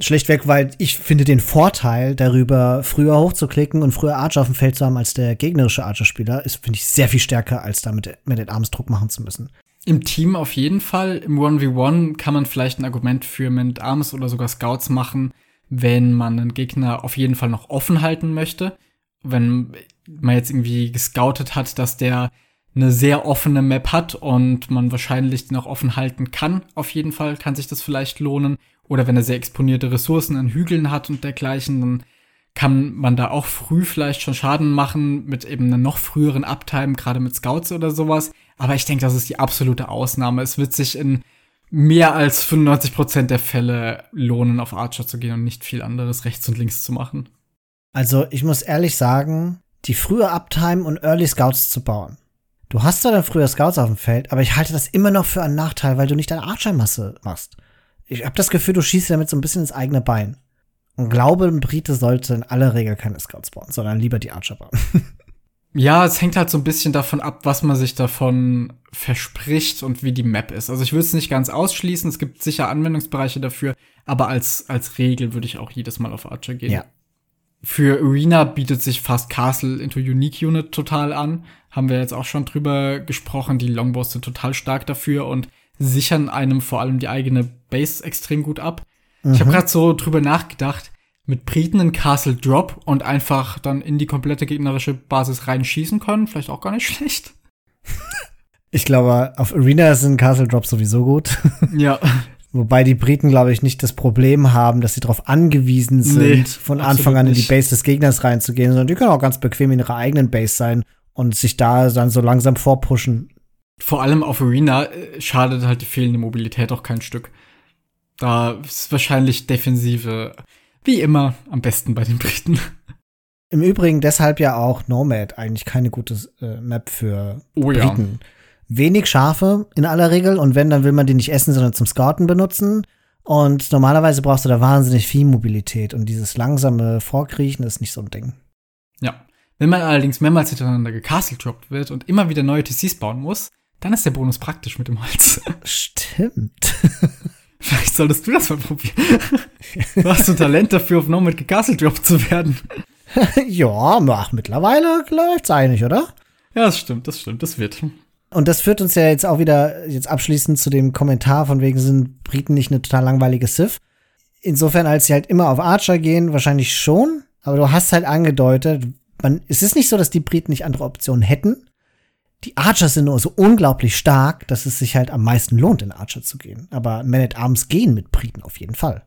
Schlichtweg, weil ich finde den Vorteil darüber, früher hochzuklicken und früher Archer auf dem Feld zu haben als der gegnerische Archer-Spieler, ist, finde ich, sehr viel stärker, als damit mit den Arms Druck machen zu müssen. Im Team auf jeden Fall. Im 1v1 kann man vielleicht ein Argument für Man Arms oder sogar Scouts machen, wenn man einen Gegner auf jeden Fall noch offen halten möchte. Wenn man jetzt irgendwie gescoutet hat, dass der eine sehr offene Map hat und man wahrscheinlich den auch offen halten kann, auf jeden Fall kann sich das vielleicht lohnen. Oder wenn er sehr exponierte Ressourcen an Hügeln hat und dergleichen, dann kann man da auch früh vielleicht schon Schaden machen mit eben einer noch früheren Uptime, gerade mit Scouts oder sowas. Aber ich denke, das ist die absolute Ausnahme. Es wird sich in mehr als 95% der Fälle lohnen, auf Archer zu gehen und nicht viel anderes rechts und links zu machen. Also ich muss ehrlich sagen, die frühe Uptime und Early Scouts zu bauen. Du hast zwar dann früher Scouts auf dem Feld, aber ich halte das immer noch für einen Nachteil, weil du nicht deine Archer-Masse machst ich habe das Gefühl, du schießt damit so ein bisschen ins eigene Bein. Und glaube, ein Brite sollte in aller Regel keine Scouts bauen, sondern lieber die Archer bauen. [LAUGHS] ja, es hängt halt so ein bisschen davon ab, was man sich davon verspricht und wie die Map ist. Also ich würde es nicht ganz ausschließen, es gibt sicher Anwendungsbereiche dafür, aber als, als Regel würde ich auch jedes Mal auf Archer gehen. Ja. Für Arena bietet sich fast Castle into Unique Unit total an. Haben wir jetzt auch schon drüber gesprochen. Die Longbows sind total stark dafür und sichern einem vor allem die eigene Base extrem gut ab. Mhm. Ich habe gerade so drüber nachgedacht, mit Briten einen Castle Drop und einfach dann in die komplette gegnerische Basis reinschießen können, vielleicht auch gar nicht [LAUGHS] schlecht. Ich glaube, auf Arena sind Castle Drops sowieso gut. [LAUGHS] Ja. Wobei die Briten, glaube ich, nicht das Problem haben, dass sie darauf angewiesen sind, nee, von Anfang an in die Base des Gegners reinzugehen, sondern die können auch ganz bequem in ihrer eigenen Base sein und sich da dann so langsam vorpushen vor allem auf Arena äh, schadet halt die fehlende Mobilität auch kein Stück. Da ist wahrscheinlich Defensive, wie immer, am besten bei den Briten. Im Übrigen deshalb ja auch Nomad eigentlich keine gute äh, Map für oh, Briten. Ja. Wenig Schafe in aller Regel und wenn, dann will man die nicht essen, sondern zum Scouten benutzen. Und normalerweise brauchst du da wahnsinnig viel Mobilität und dieses langsame Vorkriechen ist nicht so ein Ding. Ja. Wenn man allerdings mehrmals hintereinander gecastle-droppt wird und immer wieder neue TCs bauen muss, dann ist der Bonus praktisch mit dem Holz. Stimmt. [LAUGHS] Vielleicht solltest du das mal probieren. Du hast ein Talent dafür, auf gecastle Drop zu werden. [LAUGHS] ja, ach, mittlerweile läuft's eigentlich, oder? Ja, das stimmt, das stimmt, das wird. Und das führt uns ja jetzt auch wieder jetzt abschließend zu dem Kommentar von wegen sind Briten nicht eine total langweilige Civ. Insofern, als sie halt immer auf Archer gehen, wahrscheinlich schon. Aber du hast halt angedeutet, man, es ist nicht so, dass die Briten nicht andere Optionen hätten. Die Archers sind nur so unglaublich stark, dass es sich halt am meisten lohnt, in Archer zu gehen. Aber Man at Arms gehen mit Briten auf jeden Fall.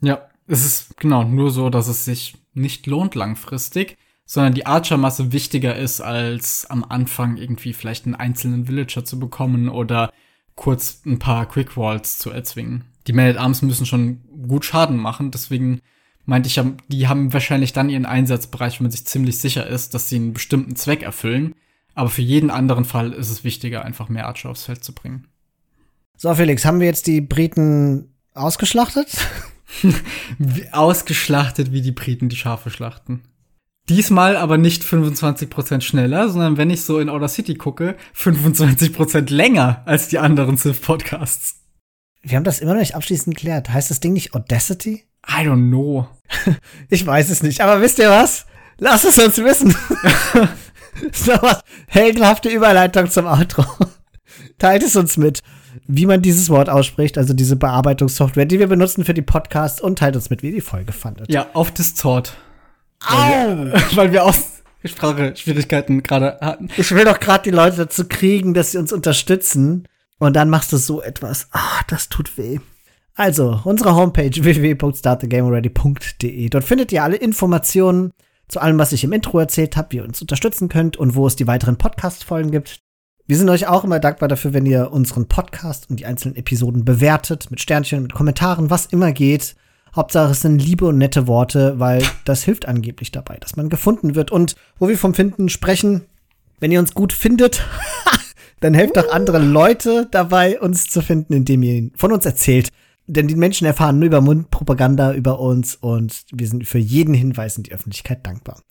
Ja, es ist genau nur so, dass es sich nicht lohnt langfristig, sondern die Archer-Masse wichtiger ist, als am Anfang irgendwie vielleicht einen einzelnen Villager zu bekommen oder kurz ein paar Quick Walls zu erzwingen. Die Man at Arms müssen schon gut Schaden machen, deswegen meinte ich die haben wahrscheinlich dann ihren Einsatzbereich, wenn man sich ziemlich sicher ist, dass sie einen bestimmten Zweck erfüllen. Aber für jeden anderen Fall ist es wichtiger, einfach mehr Archer aufs Feld zu bringen. So, Felix, haben wir jetzt die Briten ausgeschlachtet? Ausgeschlachtet wie die Briten die Schafe schlachten. Diesmal aber nicht 25% schneller, sondern wenn ich so in Outer City gucke, 25% länger als die anderen Civ-Podcasts. Wir haben das immer noch nicht abschließend geklärt. Heißt das Ding nicht Audacity? I don't know. [LAUGHS] ich weiß es nicht, aber wisst ihr was? Lasst es uns wissen. [LAUGHS] [LAUGHS] so was. Heldenhafte Überleitung zum Outro. Teilt es uns mit, wie man dieses Wort ausspricht, also diese Bearbeitungssoftware, die wir benutzen für die Podcasts und teilt uns mit, wie ihr die Folge fandet. Ja, auf Discord. Au! Weil wir, [LAUGHS] weil wir aus Sprache-Schwierigkeiten gerade hatten. Ich will doch gerade die Leute dazu kriegen, dass sie uns unterstützen. Und dann machst du so etwas. Ah, das tut weh. Also, unsere Homepage [LAUGHS] www.startthegameready.de. Dort findet ihr alle Informationen zu allem, was ich im Intro erzählt habe, wie ihr uns unterstützen könnt und wo es die weiteren Podcast-Folgen gibt. Wir sind euch auch immer dankbar dafür, wenn ihr unseren Podcast und die einzelnen Episoden bewertet, mit Sternchen, mit Kommentaren, was immer geht. Hauptsache es sind liebe und nette Worte, weil das hilft angeblich dabei, dass man gefunden wird. Und wo wir vom Finden sprechen, wenn ihr uns gut findet, [LAUGHS] dann helft doch andere Leute dabei, uns zu finden, indem ihr von uns erzählt. Denn die Menschen erfahren nur über Mundpropaganda über uns und wir sind für jeden Hinweis in die Öffentlichkeit dankbar.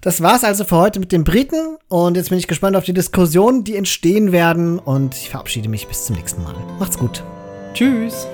Das war's also für heute mit den Briten und jetzt bin ich gespannt auf die Diskussionen, die entstehen werden und ich verabschiede mich bis zum nächsten Mal. Macht's gut. Tschüss.